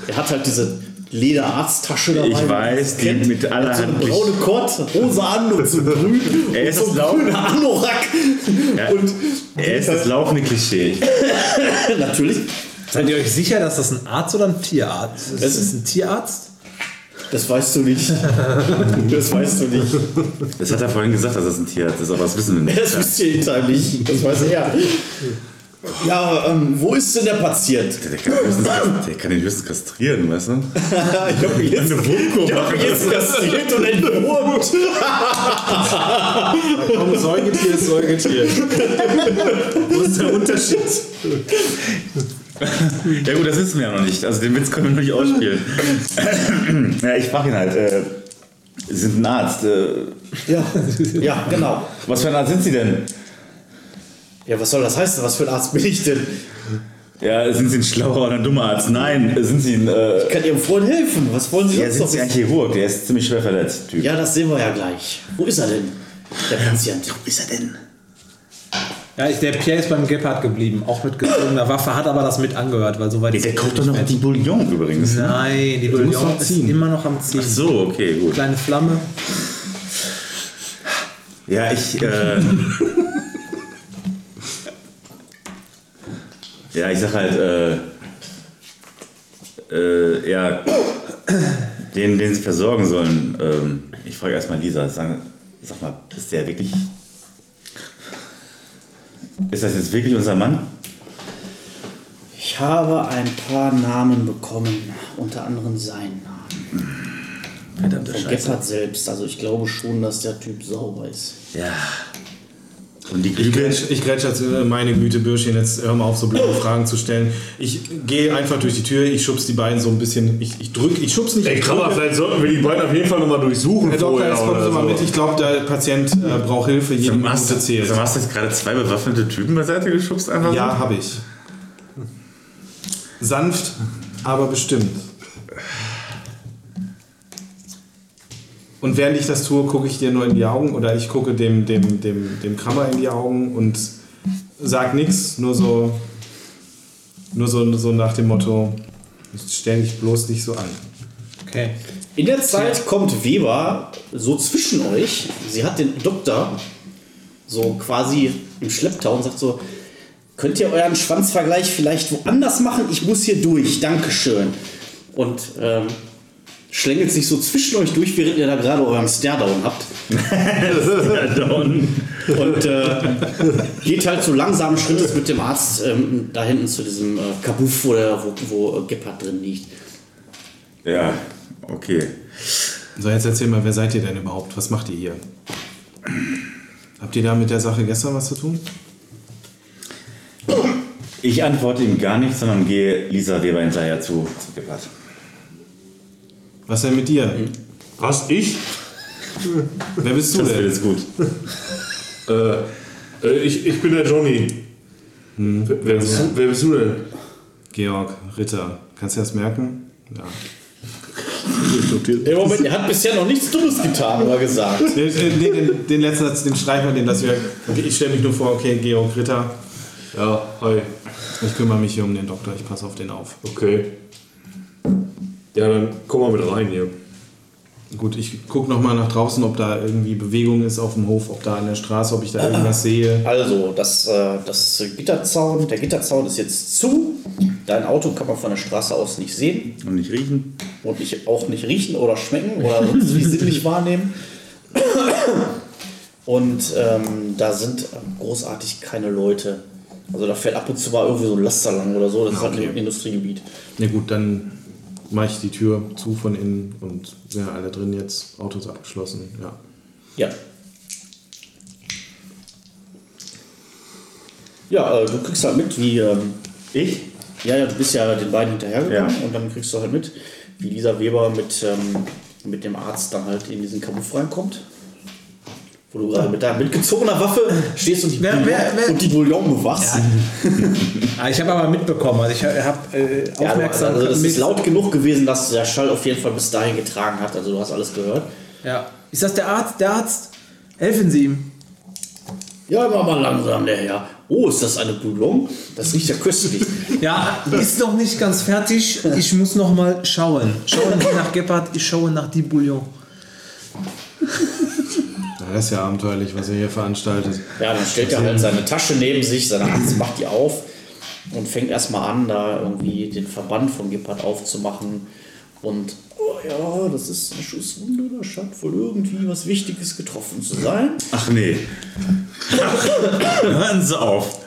Er hat halt diese Lederarzttasche dabei. Ich weiß, die Kennt. mit Er hat so braune Kott, Hose an und so grün. Er ist und so ein grüner Anorak. Ja. Und Er ist das laufende Klischee. natürlich, Seid ihr euch sicher, dass das ein Arzt oder ein Tierarzt ist? Es Ist ein Tierarzt? das weißt du nicht. Das weißt du nicht. Das hat er vorhin gesagt, dass das ein Tierarzt ist, aber das wissen wir nicht. Das wisst ihr hinterher nicht. Das weiß er. Ja, ähm, wo ist denn der Patient? Der kann, höchstens, der kann den höchstens kastrieren, weißt du? Ich habe ihn jetzt, ich hab ihn jetzt kastriert und entwurmt. Komm, Säugetier ist Säugetier. Wo ist der Unterschied? Ja gut, das wissen wir ja noch nicht. Also den Witz können wir noch nicht ausspielen. ja, ich frage ihn halt. Äh, Sie sind ein Arzt. Äh, Ja, ja, genau. was für ein Arzt sind Sie denn? Ja, was soll das heißen? Was für ein Arzt bin ich denn? Ja, sind Sie ein schlauer oder ein dummer Arzt? Nein, sind Sie ein... Äh, Ich kann Ihrem Freund helfen. Was wollen Sie ja, sonst sind noch Sie ein? Chirurg? Der ist ziemlich schwer verletzt, Typ. Ja, das sehen wir ja gleich. Wo ist er denn? Der Patient. Wo ist er denn? Ja, der Pierre ist beim Gepard geblieben, auch mit gezogener Waffe, hat aber das mit angehört, weil soweit Der kocht doch noch die Bouillon übrigens. Nein, die musst Bouillon ist ziehen. immer noch am Ziehen. Ach so, okay, gut. Kleine Flamme. Ja, ich... Äh, ja, ich sag halt... Äh, äh, ja, den, den Sie versorgen sollen. Ähm, ich frage erstmal Lisa. Sag, sag mal, ist der wirklich... Ist das jetzt wirklich unser Mann? Ich habe ein paar Namen bekommen, unter anderem seinen Namen. Verdammte Von Scheiße. Gebhardt selbst. Also ich glaube schon, dass der Typ sauber ist. Ja. Und die Ich grätsch, ich grätsch jetzt, äh, meine Güte, Bürschchen, jetzt hör mal auf, so blöde Fragen zu stellen. Ich gehe einfach durch die Tür, ich schubs die beiden so ein bisschen, ich, ich drück, ich schubs nicht. Ey, ich Krabber, vielleicht sollten wir die beiden auf jeden Fall nochmal durchsuchen Herr Doktor, jetzt kommen Sie mal so. mit. Ich glaube, der Patient äh, braucht Hilfe, jede Du hast, Minute zählt. du hast jetzt gerade zwei bewaffnete Typen beiseite geschubst einfach Ja, habe ich. Sanft, aber bestimmt. Und während ich das tue, gucke ich dir nur in die Augen oder ich gucke dem, dem, dem, dem Krammer in die Augen und sag nichts, nur so, nur so, so nach dem Motto, stell dich bloß nicht so an. Okay. In der Zeit kommt Weber so zwischen euch. Sie hat den Doktor so quasi im Schlepptau und sagt so, könnt ihr euren Schwanzvergleich vielleicht woanders machen? Ich muss hier durch, Dankeschön. Und ähm, schlängelt sich so zwischen euch durch, während ihr da gerade euren Stairdown habt. Und äh, geht halt so langsamen Schrittes mit dem Arzt ähm, da hinten zu diesem äh, Kabuff, wo, der, wo, wo äh, Gebhardt drin liegt. Ja, okay. So, jetzt erzähl mal, wer seid ihr denn überhaupt? Was macht ihr hier? Habt ihr da mit der Sache gestern was zu tun? Ich antworte ihm gar nicht, sondern gehe Lisa Weber hinterher zu, zu Gebhardt. Was denn mit dir? Was, ich? Wer bist du Das wird denn? jetzt gut. Äh, äh, ich? Ich bin der Johnny. Wer, wer, bist du, wer bist du denn? Georg Ritter. Kannst du das merken? Ja. Im Moment, er hat bisher noch nichts Dummes getan, oder gesagt. Nee, äh, nee, den, den letzten Satz, den streichen wir, den lassen wir. Okay, ich stelle mich nur vor, okay, Georg Ritter, Ja, hi. ich kümmere mich hier um den Doktor, ich passe auf den auf. Okay. Ja, dann komm mal mit rein hier. Gut, ich gucke nochmal nach draußen, ob da irgendwie Bewegung ist auf dem Hof, ob da an der Straße, ob ich da irgendwas sehe. Also, das, äh, das Gitterzaun, der Gitterzaun ist jetzt zu. Dein Auto kann man von der Straße aus nicht sehen Und nicht riechen. und nicht, auch nicht riechen oder schmecken oder sonst wie sinnlich wahrnehmen. Und ähm, da sind großartig keine Leute. Also da fährt ab und zu mal irgendwie so ein Laster lang oder so. Das ist halt ein Industriegebiet. Na gut, dann mache ich die Tür zu von innen und sind ja alle drin jetzt, Autos abgeschlossen, ja. Ja. Ja, äh, du kriegst halt mit, wie. Ähm, Ich? ja, ja, du bist ja den beiden hinterhergegangen Ja. und dann kriegst du halt mit, wie Lisa Weber mit, ähm, mit dem Arzt dann halt in diesen Kabuff reinkommt. Wo du gerade mit deiner mitgezogener Waffe stehst und die, Wer- Bouillon, wer- wer- Und die Bouillon bewachst. Ah, ich habe aber mitbekommen, also ich habe äh, Ja, aufmerksam also das ist mit- laut genug gewesen, dass der Schall auf jeden Fall bis dahin getragen hat. Also du hast alles gehört. Ja. Ist das der Arzt? Der Arzt? Helfen Sie ihm. Ja, immer mal langsam, der Herr. Oh, ist das eine Bouillon? Das riecht ja köstlich. Ja, ist noch nicht ganz fertig. Ich muss noch mal schauen. Schauen Sie nach Gebhardt, ich schaue nach die Bouillon. Das ist ja abenteuerlich, was er hier veranstaltet. Ja, dann stellt er halt seine Tasche neben sich, seine Arzt macht die auf und fängt erstmal an, da irgendwie den Verband von Gebhardt aufzumachen. Und oh ja, das ist eine Schusswunde, da scheint wohl irgendwie was Wichtiges getroffen zu sein. Ach nee. Hören Sie auf.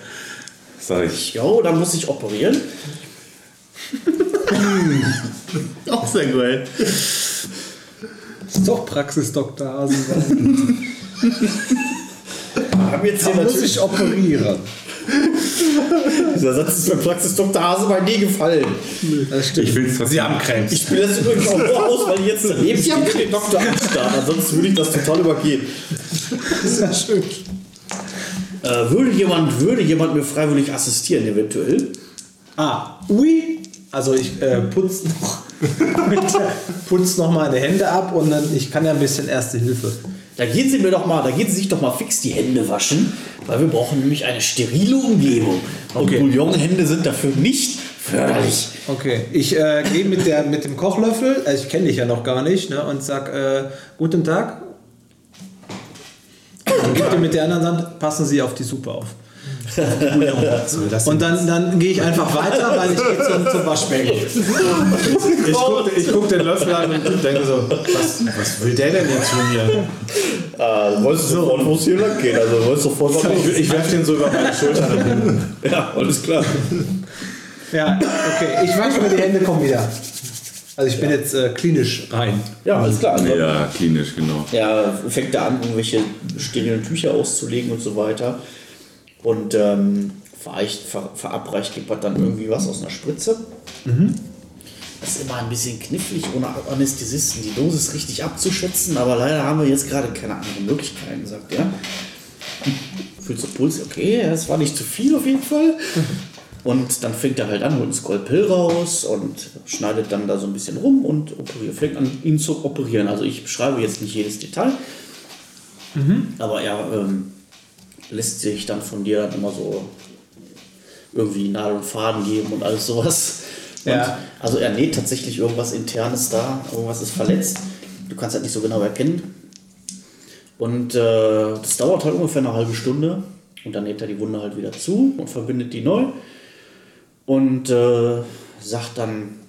Sag ich. Ja, da muss ich operieren. Auch sehr geil. Ist doch Praxis, Dr. Hasenwald. Haben jetzt hier muss ich operieren. Dieser Satz ist bei Praxis Dr. Hase bei nie gefallen. Das stimmt. Ich will's Sie haben Krebs. Ich spiele das übrigens auch nur aus, weil ich jetzt daneben stehe und den Doktor anstarren. Ansonsten würde ich das total übergehen. Das ist ja schön. Äh, würde, jemand, würde jemand mir freiwillig assistieren, eventuell? Ah, ui. Also ich äh, putze noch, putz noch meine Hände ab und dann ich kann ja ein bisschen Erste Hilfe. Da gehen Sie mir doch mal, da gehen Sie sich doch mal fix die Hände waschen, weil wir brauchen nämlich eine sterile Umgebung. Und Okay. Bouillonhände sind dafür nicht förderlich. Okay, ich äh, gehe mit, der- mit dem Kochlöffel, also ich kenne dich ja noch gar nicht, ne, und sag äh, guten Tag. Und gib dir mit der anderen Hand, passen Sie auf die Suppe auf. Und dann, dann gehe ich einfach weiter, weil ich gehe zum, zum Waschbecken. Ich gucke ich guck den Löffel an und denke so, was, was will der denn jetzt von mir? Äh, du wolltest sofort, wo es hier lang geht. Also du wolltest sofort Ich, ich werfe den so über meine Schulter. Ja, alles klar. Ja, okay, ich wasche mir die Hände, komm wieder. Also ich bin jetzt äh, klinisch rein. Ja, alles klar. Also, Ja, klinisch, genau. Er fängt da an, irgendwelche sterilen Tücher auszulegen und so weiter. Und ähm, vereicht, ver, verabreicht Gippert dann irgendwie was aus einer Spritze. Das ist immer ein bisschen knifflig, ohne Anästhesisten die Dosis richtig abzuschätzen, aber leider haben wir jetzt gerade keine anderen Möglichkeiten, sagt er. Fühlst du Puls? Okay, das war nicht zu viel auf jeden Fall. Und dann fängt er halt an, holt ein Skalpell raus und schneidet dann da so ein bisschen rum und operiert, fängt an, ihn zu operieren. Also ich beschreibe jetzt nicht jedes Detail, aber er ähm, lässt sich dann von dir dann immer so irgendwie Nadel und Faden geben und alles sowas. Und Ja. Also er näht tatsächlich irgendwas Internes da, irgendwas ist verletzt. Du kannst halt nicht so genau erkennen. Und äh, das dauert halt ungefähr eine halbe Stunde. Und dann näht er die Wunde halt wieder zu und verbindet die neu. Und äh, sagt dann,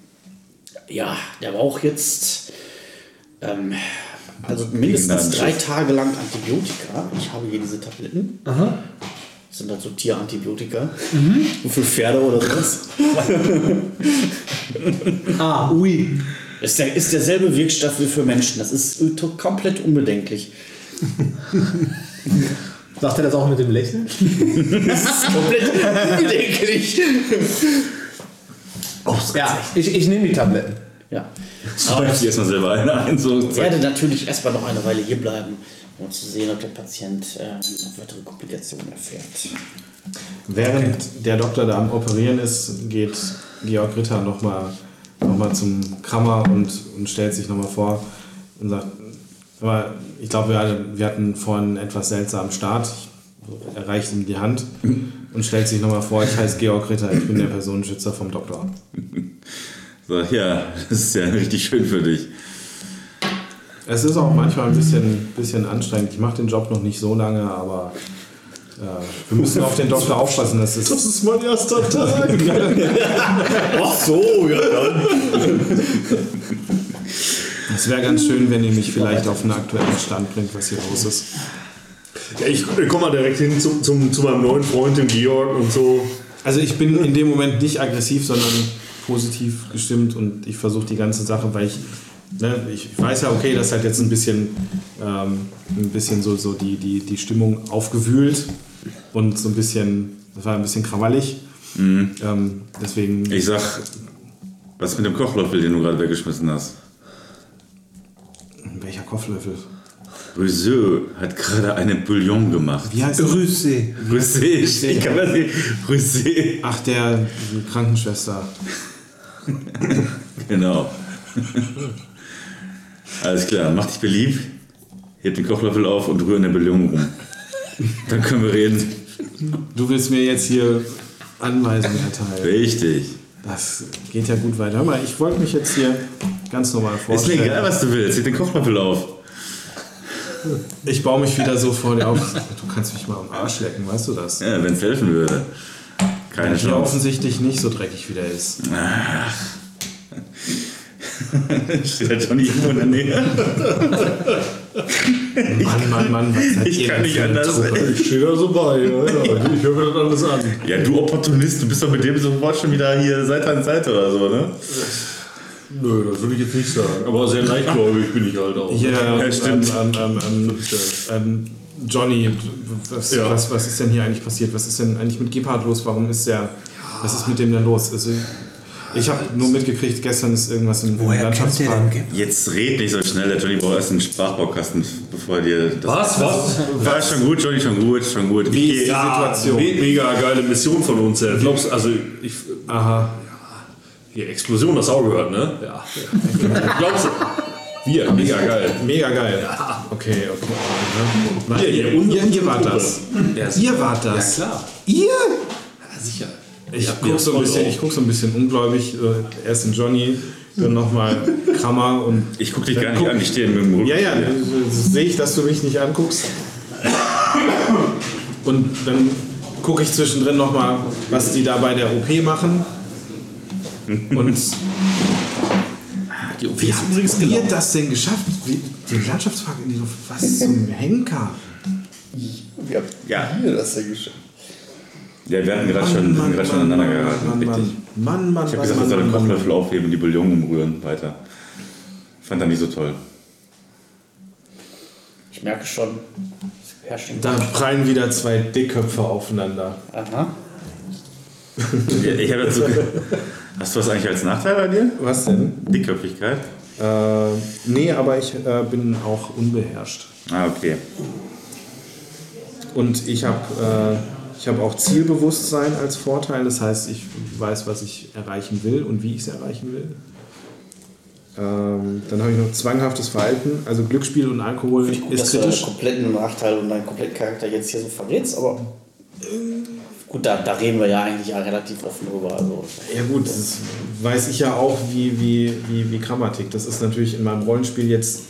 ja, der braucht jetzt ähm, also mindestens drei Tage lang Antibiotika. Ich habe hier diese Tabletten. Das sind halt so Tierantibiotika. Und für Pferde oder sowas. Ah, ui. Ist, der, ist derselbe Wirkstoff wie für Menschen. Das ist komplett unbedenklich. Sagt er das auch mit dem Lächeln? Das ist komplett unbedenklich. Ja, ich, ich nehme die Tabletten. Ja. Aber ich erstmal selber eine ein. So, Ich werde natürlich erstmal noch eine Weile hier bleiben, um zu sehen, ob der Patient äh, noch weitere Komplikationen erfährt. Während der Doktor da am Operieren ist, geht Georg Ritter nochmal nochmal zum Krammer und, und stellt sich nochmal vor und sagt, aber ich glaube, wir, wir hatten vorhin einen etwas seltsamen Start. Er reicht ihm die Hand und stellt sich nochmal vor, ich heiße Georg Ritter, ich bin der Personenschützer vom Doktor. So, ja, das ist ja richtig schön für dich. Es ist auch manchmal ein bisschen, bisschen anstrengend. Ich mache den Job noch nicht so lange, aber äh, wir müssen auf den Doktor aufpassen. Das ist, Das ist mein erster Tag. Ach so, ja dann. es wäre ganz schön, wenn ihr mich vielleicht auf einen aktuellen Stand bringt, was hier los ist. Ja, ich komme mal direkt hin zum, zum, zu meinem neuen Freund, dem Georg und so. Also ich bin in dem Moment nicht aggressiv, sondern positiv gestimmt und ich versuche die ganze Sache, weil ich, ne, ich weiß ja, okay, das hat jetzt ein bisschen, ähm, ein bisschen so, so die, die, die Stimmung aufgewühlt und so ein bisschen, das war ein bisschen krawallig. Ähm, deswegen, Ich sag, was ist mit dem Kochlöffel, den du gerade weggeschmissen hast? welcher Kopflöffel? Rousseau hat gerade eine Bouillon gemacht. Wie heißt? Grüße. Rousseau, ich kann das nicht. Rousseau. Ach, der Krankenschwester. Genau. Alles klar, mach dich beliebt, heb den Kochlöffel auf und rühr in der Bouillon rum. Dann können wir reden. Du willst mir jetzt hier Anweisungen erteilen. Richtig. Das geht ja gut weiter. Hör mal, ich wollte mich jetzt hier ganz normal Ist mir vorstellen. egal, was du willst. Heb den Kochlöffel auf. Ich baue mich wieder so vor dir auf. Du kannst mich mal am Arsch lecken, weißt du das? Ja, wenn es helfen würde. Keine Der Chance. offensichtlich nicht so dreckig wie der ist. Steht der Johnny irgendwo in der Nähe? Mann, Mann, Mann, was Ich kann denn nicht anders. Ich stehe da so bei. Ja, ja. Ich höre mir das alles an. Ja, du Opportunist, du bist doch mit dem sofort schon wieder hier Seite an Seite oder so, ne? Nö, das würde ich jetzt nicht sagen. Aber sehr leichtgläubig bin ich halt auch. Hier, Ja, stimmt. Ähm, ähm, ähm, ähm, Johnny, was, Ja. was, was ist denn hier eigentlich passiert? Was ist denn eigentlich mit Gebhardt los? Warum ist der. Was ist mit dem denn los? Also, ich habe nur mitgekriegt, gestern ist irgendwas im, Woher Landschaftspark. denn? Jetzt red nicht so schnell, der Johnny braucht erst einen Sprachbaukasten, bevor dir das. Was? Was? Ja, schon gut, Johnny, schon gut, schon gut. Wie ist die Situation? Me mega geile Mission von uns. Ja. Glaubst also ich. Aha. Hier, Explosion, das auch gehört, ne? Ja. Glaubst du? Wir, mega geil. Mega geil. Okay, okay. Nein, ihr, unsere ihr wart das. Ihr wart das. Ja, klar. Ihr? Ja, sicher. Ich Ja, gucke so, ein bisschen- ich guck so ein bisschen ungläubig. äh, Erst in Johnny, dann nochmal Krammer und. Ich guck dich gar nicht guck- an, ich stehe mit dem Rücken. Ja, ja, sehe ich, dass du mich nicht anguckst. Und dann gucke ich zwischendrin nochmal, was die da bei der OP machen. Und Die wie ist habt übrigens ihr gelaufen. das denn geschafft? Wie, den Landschaftspark in die Luft? Was zum Henker? Wie habt Ja. ihr das denn geschafft? Ja, wir hatten gerade schon, wir hatten gerade schon aneinander geraten. Mann, Richtig. Mann, Mann, Mann, Ich habe Mann, gesagt, er soll den Mann, Mann, Kochlöffel aufheben und die Bouillon umrühren weiter. Fand er nicht so toll. Ich merke schon, es herrscht ein Da prallen wieder zwei Dickköpfe aufeinander. Aha. Ich habe dazu. Hast du was eigentlich als Nachteil bei dir? Was denn? Dickköpfigkeit? Äh, nee, aber ich äh, bin auch unbeherrscht. Ah, okay. Und ich habe äh, ich hab auch Zielbewusstsein als Vorteil. Das heißt, ich weiß, was ich erreichen will und wie ich es erreichen will. Ähm, dann habe ich noch zwanghaftes Verhalten. Also Glücksspiel und Alkohol Gut, ist dass du deinen kritisch. kompletten Nachteil und deinen kompletten Charakter jetzt hier so verrätst, aber äh, gut, da, da reden wir ja eigentlich ja relativ offen drüber. Also, Ja gut, das weiß ich ja auch, wie, wie, wie, wie Grammatik. Das ist natürlich in meinem Rollenspiel jetzt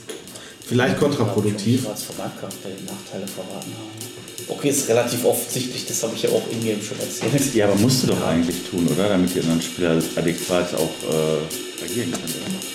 vielleicht kontraproduktiv. Ich als Verratkraft die Nachteile verraten haben. Okay, ist relativ offensichtlich, das habe ich ja auch in-game schon erzählt. Ja, aber musst du doch eigentlich tun, oder? Damit die anderen Spieler adäquat auch äh, agieren können. Oder?